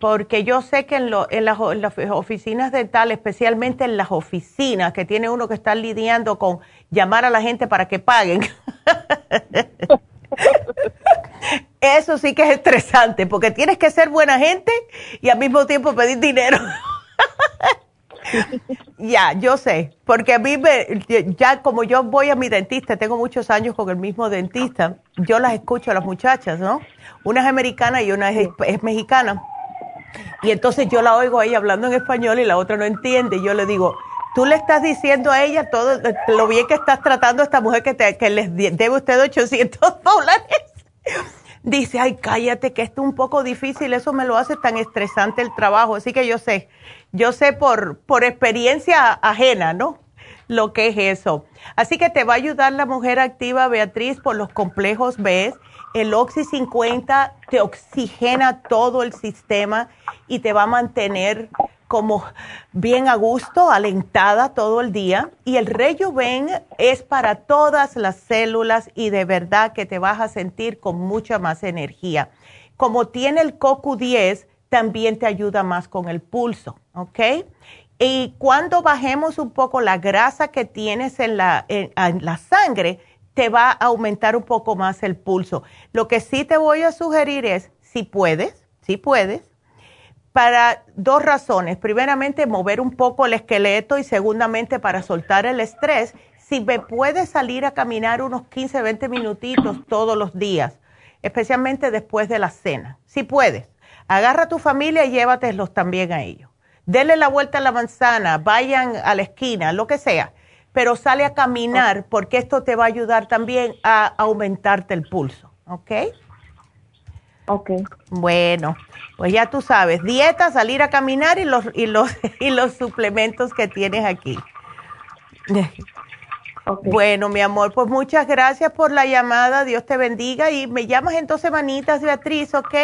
Porque yo sé que en, lo, en, las, en las oficinas dentales, especialmente en las oficinas, que tiene uno que estar lidiando con llamar a la gente para que paguen. Eso sí que es estresante, porque tienes que ser buena gente y al mismo tiempo pedir dinero. ya, yo sé, porque a mí me, ya como yo voy a mi dentista, tengo muchos años con el mismo dentista, yo las escucho a las muchachas, ¿no? Una es americana y una es, es mexicana. Y entonces yo la oigo a ella hablando en español y la otra no entiende. Y yo le digo, tú le estás diciendo a ella todo lo bien que estás tratando a esta mujer que, te, que les debe usted 800 dólares dice, ay, cállate, que esto es un poco difícil, eso me lo hace tan estresante el trabajo. Así que yo sé, yo sé por, por experiencia ajena, ¿no? Lo que es eso. Así que te va a ayudar la mujer activa, Beatriz, por los complejos B El Oxy 50 te oxigena todo el sistema y te va a mantener como bien a gusto, alentada todo el día. Y el Rejuven es para todas las células y de verdad que te vas a sentir con mucha más energía. Como tiene el CoQ10, también te ayuda más con el pulso, ¿ok? Y cuando bajemos un poco la grasa que tienes en la, en la sangre, te va a aumentar un poco más el pulso. Lo que sí te voy a sugerir es, si puedes, si puedes, para dos razones. Primeramente, mover un poco el esqueleto y segundamente, para soltar el estrés. Si me puedes salir a caminar unos 15, 20 minutitos todos los días, especialmente después de la cena. Si puedes, agarra a tu familia y llévatelos también a ellos. Denle la vuelta a la manzana, vayan a la esquina, lo que sea, pero sale a caminar porque esto te va a ayudar también a aumentarte el pulso, ¿ok? Ok. Bueno, pues ya tú sabes, dieta, salir a caminar y los, y los, y los suplementos que tienes aquí. Bueno, mi amor, pues muchas gracias por la llamada, Dios te bendiga y me llamas en dos semanitas, Beatriz, ¿ok?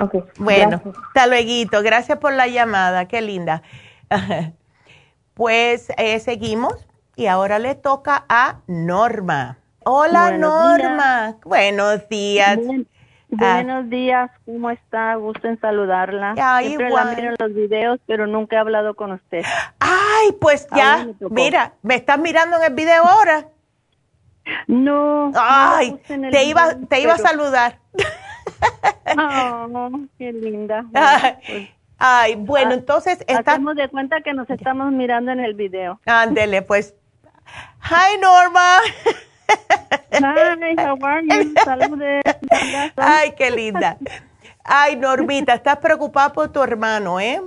Ok. Bueno, hasta luego, gracias por la llamada, qué linda. pues eh, seguimos y ahora le toca a Norma. Hola Norma, buenos días. Buenos días, ¿cómo está? Gusto en saludarla. Siempre la miro en los videos, pero nunca he hablado con usted. Ay, pues ya, mira, ¿me estás mirando en el video ahora? No. Ay, te iba, te iba a saludar. Oh, qué linda. Ay, bueno, ah, entonces estamos de cuenta que nos estamos mirando en el video. Ándele, pues. Hi, Norma. Hi, how are you? Saludes. Ay, qué linda. Ay, Normita, estás preocupada por tu hermano, ¿eh?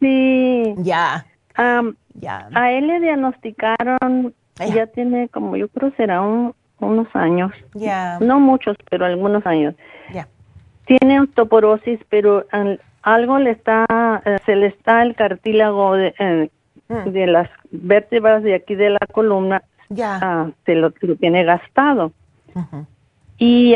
Sí. Ya. ya. A él le diagnosticaron, ya tiene como yo creo será unos años. Ya. No muchos, pero algunos años. Ya. Tiene osteoporosis, pero algo le está, eh, se le está el cartílago de, eh, mm. de las vértebras de aquí de la columna ya. Ah, se, lo, tiene gastado. Y,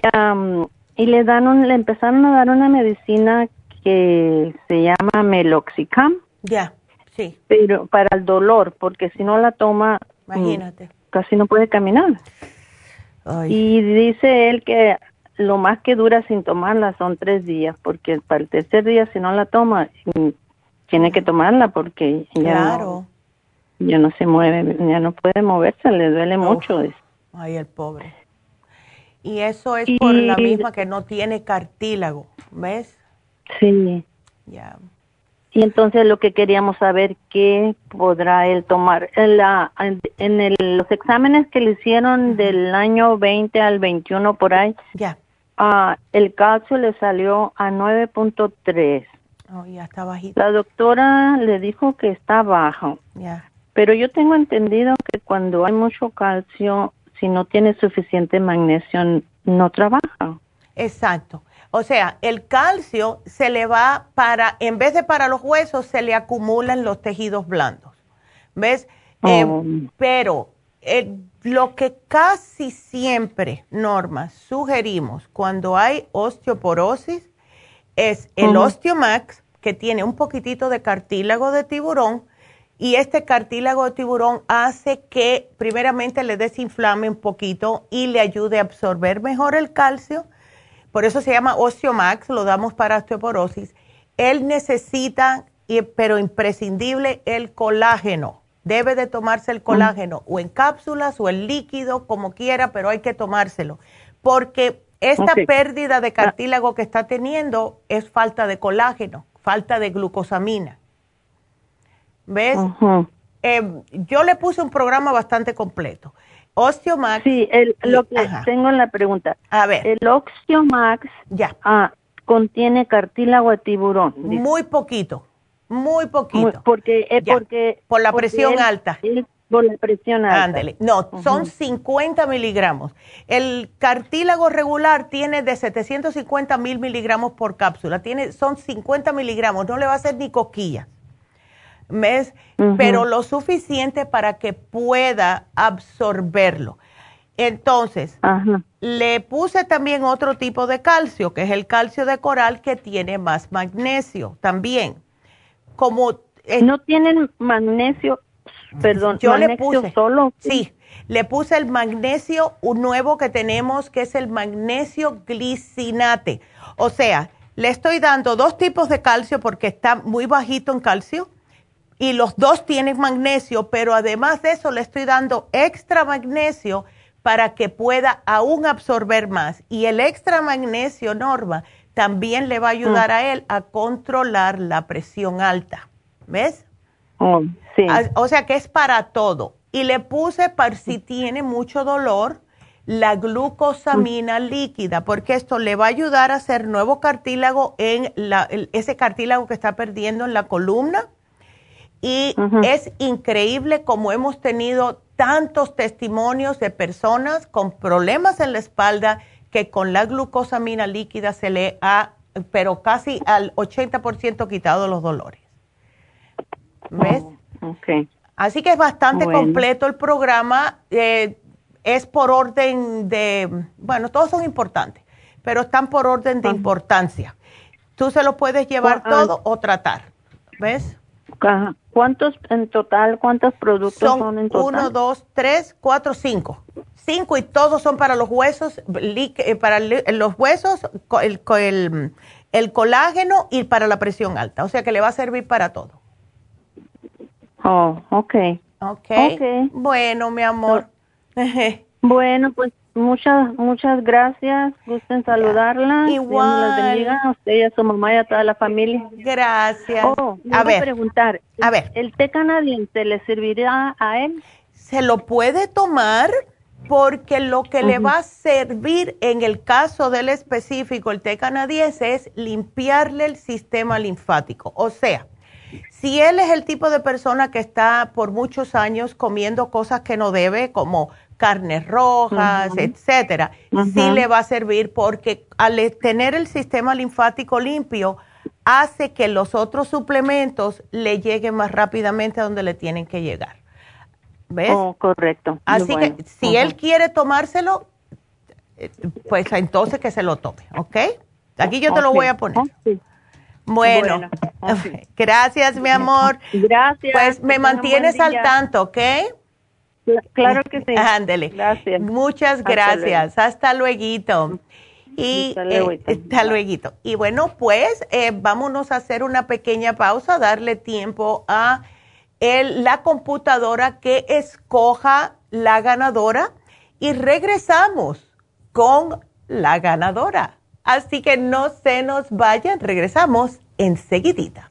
y le, dan le empezaron a dar una medicina que se llama Meloxicam. Ya, sí. Pero para el dolor, porque si no la toma, mm, imagínate. casi no puede caminar. Y dice él que lo más que dura sin tomarla son tres días, porque para el tercer día si no la toma, mm, tiene que tomarla porque ya claro ya no se mueve, ya no puede moverse, le duele mucho. Eso. Ay, el pobre. Y eso es por la misma que no tiene cartílago, ¿ves? Sí. Ya. Y entonces lo que queríamos saber, ¿qué podrá él tomar? En, la, en el, los exámenes que le hicieron del año 20 al 21 por ahí, ya. Ah, el calcio le salió a 9.3. Oh, ya está bajito. La doctora le dijo que está bajo. Ya. Pero yo tengo entendido que cuando hay mucho calcio, si no tiene suficiente magnesio, no trabaja. Exacto. O sea, el calcio se le va para, en vez de para los huesos, se le acumulan los tejidos blandos. ¿Ves? Eh, oh. pero eh, lo que casi siempre, Norma, sugerimos cuando hay osteoporosis es el Osteomax, que tiene un poquitito de cartílago de tiburón, y este cartílago de tiburón hace que primeramente le desinflame un poquito y le ayude a absorber mejor el calcio. Por eso se llama Osteomax, lo damos para osteoporosis. Él necesita, pero imprescindible, el colágeno. Debe de tomarse el colágeno o en cápsulas o en líquido, como quiera, pero hay que tomárselo. Porque esta pérdida de cartílago que está teniendo es falta de colágeno, falta de glucosamina. ¿Ves? Eh, yo le puse un programa bastante completo. Osteomax. Sí, el, lo que tengo en la pregunta. A ver. El Osteomax ya. Ah, contiene cartílago de tiburón. Muy poquito, muy poquito. porque, es porque por la presión alta. por la presión alta. Ándele. No, son 50 miligramos. El cartílago regular tiene de 750 mil miligramos por cápsula. Tiene, son 50 miligramos. No le va a hacer ni ¿ves? Pero lo suficiente para que pueda absorberlo. Entonces, le puse también otro tipo de calcio, que es el calcio de coral que tiene más magnesio también. Como no tienen magnesio, perdón, yo magnesio le puse, solo. Sí, le puse el magnesio un nuevo que tenemos que es el magnesio glicinate. O sea, le estoy dando dos tipos de calcio porque está muy bajito en calcio y los dos tienen magnesio, pero además de eso le estoy dando extra magnesio para que pueda aún absorber más. Y el extra magnesio, Norma, también le va a ayudar mm. a él a controlar la presión alta. ¿Ves? Oh, sí. O sea que es para todo. Y le puse para si tiene mucho dolor la glucosamina líquida, porque esto le va a ayudar a hacer nuevo cartílago en la, ese cartílago que está perdiendo en la columna. Y es increíble como hemos tenido tantos testimonios de personas con problemas en la espalda que con la glucosamina líquida se le ha, pero casi al 80% quitado los dolores. ¿Ves? Oh, Así que es bastante completo el programa. Eh, es por orden de, bueno, todos son importantes, pero están por orden de importancia. Tú se lo puedes llevar todo o tratar. ¿Ves? ¿Cuántos en total, cuántos productos son, en total? Uno, dos, tres, cuatro, cinco. Cinco y todos son para los huesos, eh, para los huesos, el, el, el colágeno y para la presión alta. O sea que le va a servir para todo. Oh, ok. Ok. okay. Bueno, mi amor. bueno, pues muchas, muchas gracias. Gusten saludarla. Igual. Dios bendiga a usted y a su mamá y a toda la familia. Gracias. Oh, a ver. preguntar. A ver. ¿El té canadiense le servirá a él? Se lo puede tomar porque lo que le va a servir en el caso del específico, el té canadiense, es limpiarle el sistema linfático. O sea, si él es el tipo de persona que está por muchos años comiendo cosas que no debe, como carnes rojas, etcétera, sí le va a servir porque al tener el sistema linfático limpio, hace que los otros suplementos le lleguen más rápidamente a donde le tienen que llegar. ¿Ves? Oh, correcto. Así que si él quiere tomárselo, eh, pues entonces que se lo tome, ¿ok? Aquí yo te lo voy a poner. Bueno, gracias, mi amor. Gracias. Pues me mantienes al tanto, ¿ok? Claro que sí. Ándele. Gracias. Muchas gracias. Hasta luego. Y hasta luego. Eh, y bueno, pues eh, vámonos a hacer una pequeña pausa, darle tiempo a el, la computadora que escoja la ganadora y regresamos con la ganadora. Así que no se nos vayan, regresamos enseguidita.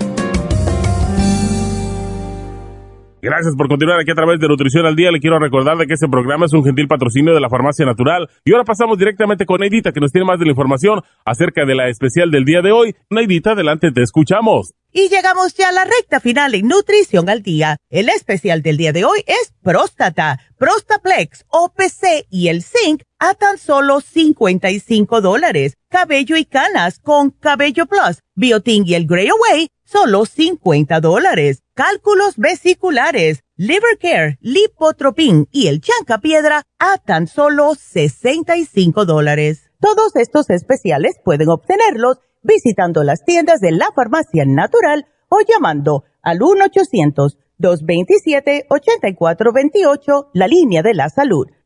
Gracias por continuar aquí a través de Nutrición al Día. Le quiero recordar de que este programa es un gentil patrocinio de la Farmacia Natural. Y ahora pasamos directamente con Neidita, que nos tiene más de la información acerca de la especial del día de hoy. Neidita, adelante, te escuchamos. Y llegamos ya a la recta final en Nutrición al Día. El especial del día de hoy es próstata, Prostaplex, OPC y el Zinc a tan solo 55 dólares. Cabello y canas con Cabello Plus, Biotin y el Grey Away, solo 50 dólares cálculos vesiculares, liver care, lipotropin y el piedra a tan solo 65 dólares. Todos estos especiales pueden obtenerlos visitando las tiendas de la farmacia natural o llamando al 1-800-227-8428, la línea de la salud.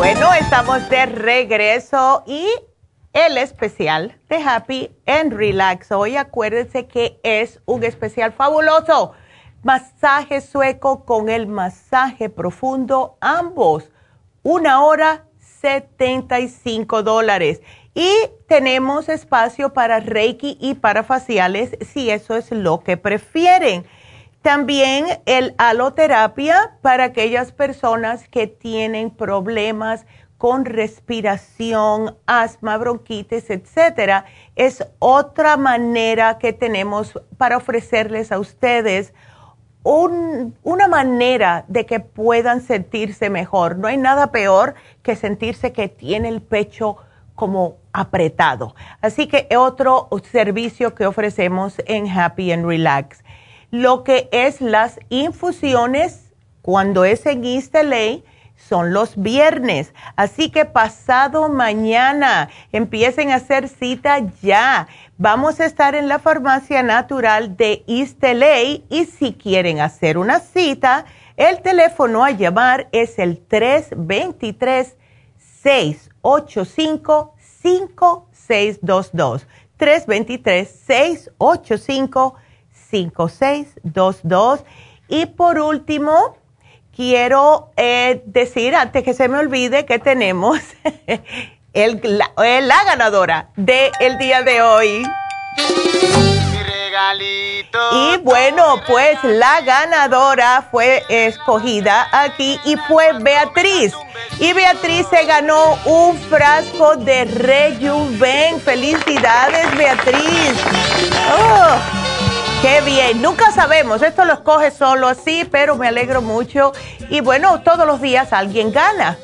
Bueno, estamos de regreso y el especial de Happy and Relax. Hoy acuérdense que es un especial fabuloso. Masaje sueco con el masaje profundo, ambos. Una hora, 75 dólares. Y tenemos espacio para Reiki y para faciales si eso es lo que prefieren. También el aloterapia para aquellas personas que tienen problemas con respiración, asma, bronquitis, etcétera, es otra manera que tenemos para ofrecerles a ustedes una manera de que puedan sentirse mejor. No hay nada peor que sentirse que tiene el pecho como apretado. Así que otro servicio que ofrecemos en Happy and Relax lo que es las infusiones, cuando es en East son los viernes. Así que pasado mañana empiecen a hacer cita ya. Vamos a estar en la farmacia natural de East y si quieren hacer una cita, el teléfono a llamar es el 323 685 5622. 323 685 5622. Y por último, quiero eh, decir, antes que se me olvide, que tenemos el, la, eh, la ganadora del el día de hoy. Y bueno, pues la ganadora fue escogida aquí y fue Beatriz. Y Beatriz se ganó un frasco de Rejuven. Felicidades, Beatriz. Oh. Qué bien, nunca sabemos, esto lo escoge solo así, pero me alegro mucho. Y bueno, todos los días alguien gana.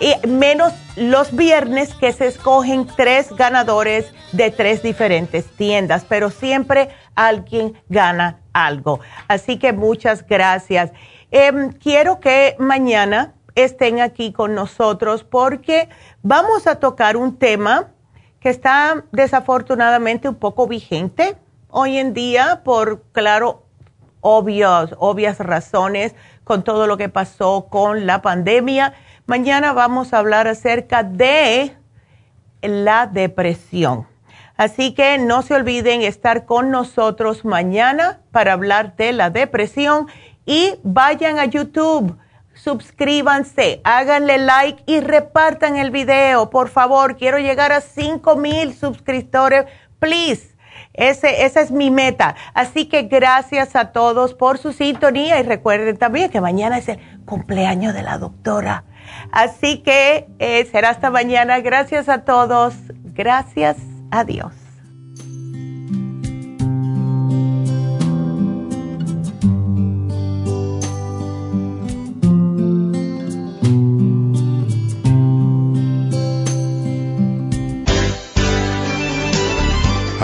Y menos los viernes que se escogen tres ganadores de tres diferentes tiendas, pero siempre alguien gana algo. Así que muchas gracias. Em, quiero que mañana estén aquí con nosotros porque vamos a tocar un tema que está desafortunadamente un poco vigente hoy en día por, claro, obvios, obvias razones con todo lo que pasó con la pandemia. Mañana vamos a hablar acerca de la depresión. Así que no se olviden estar con nosotros mañana para hablar de la depresión y vayan a YouTube, suscríbanse, háganle like y repartan el video. Por favor, quiero llegar a 5 mil suscriptores. Please ese, esa es mi meta. Así que gracias a todos por su sintonía y recuerden también que mañana es el cumpleaños de la doctora. Así que eh, será hasta mañana. Gracias a todos. Gracias. Adiós.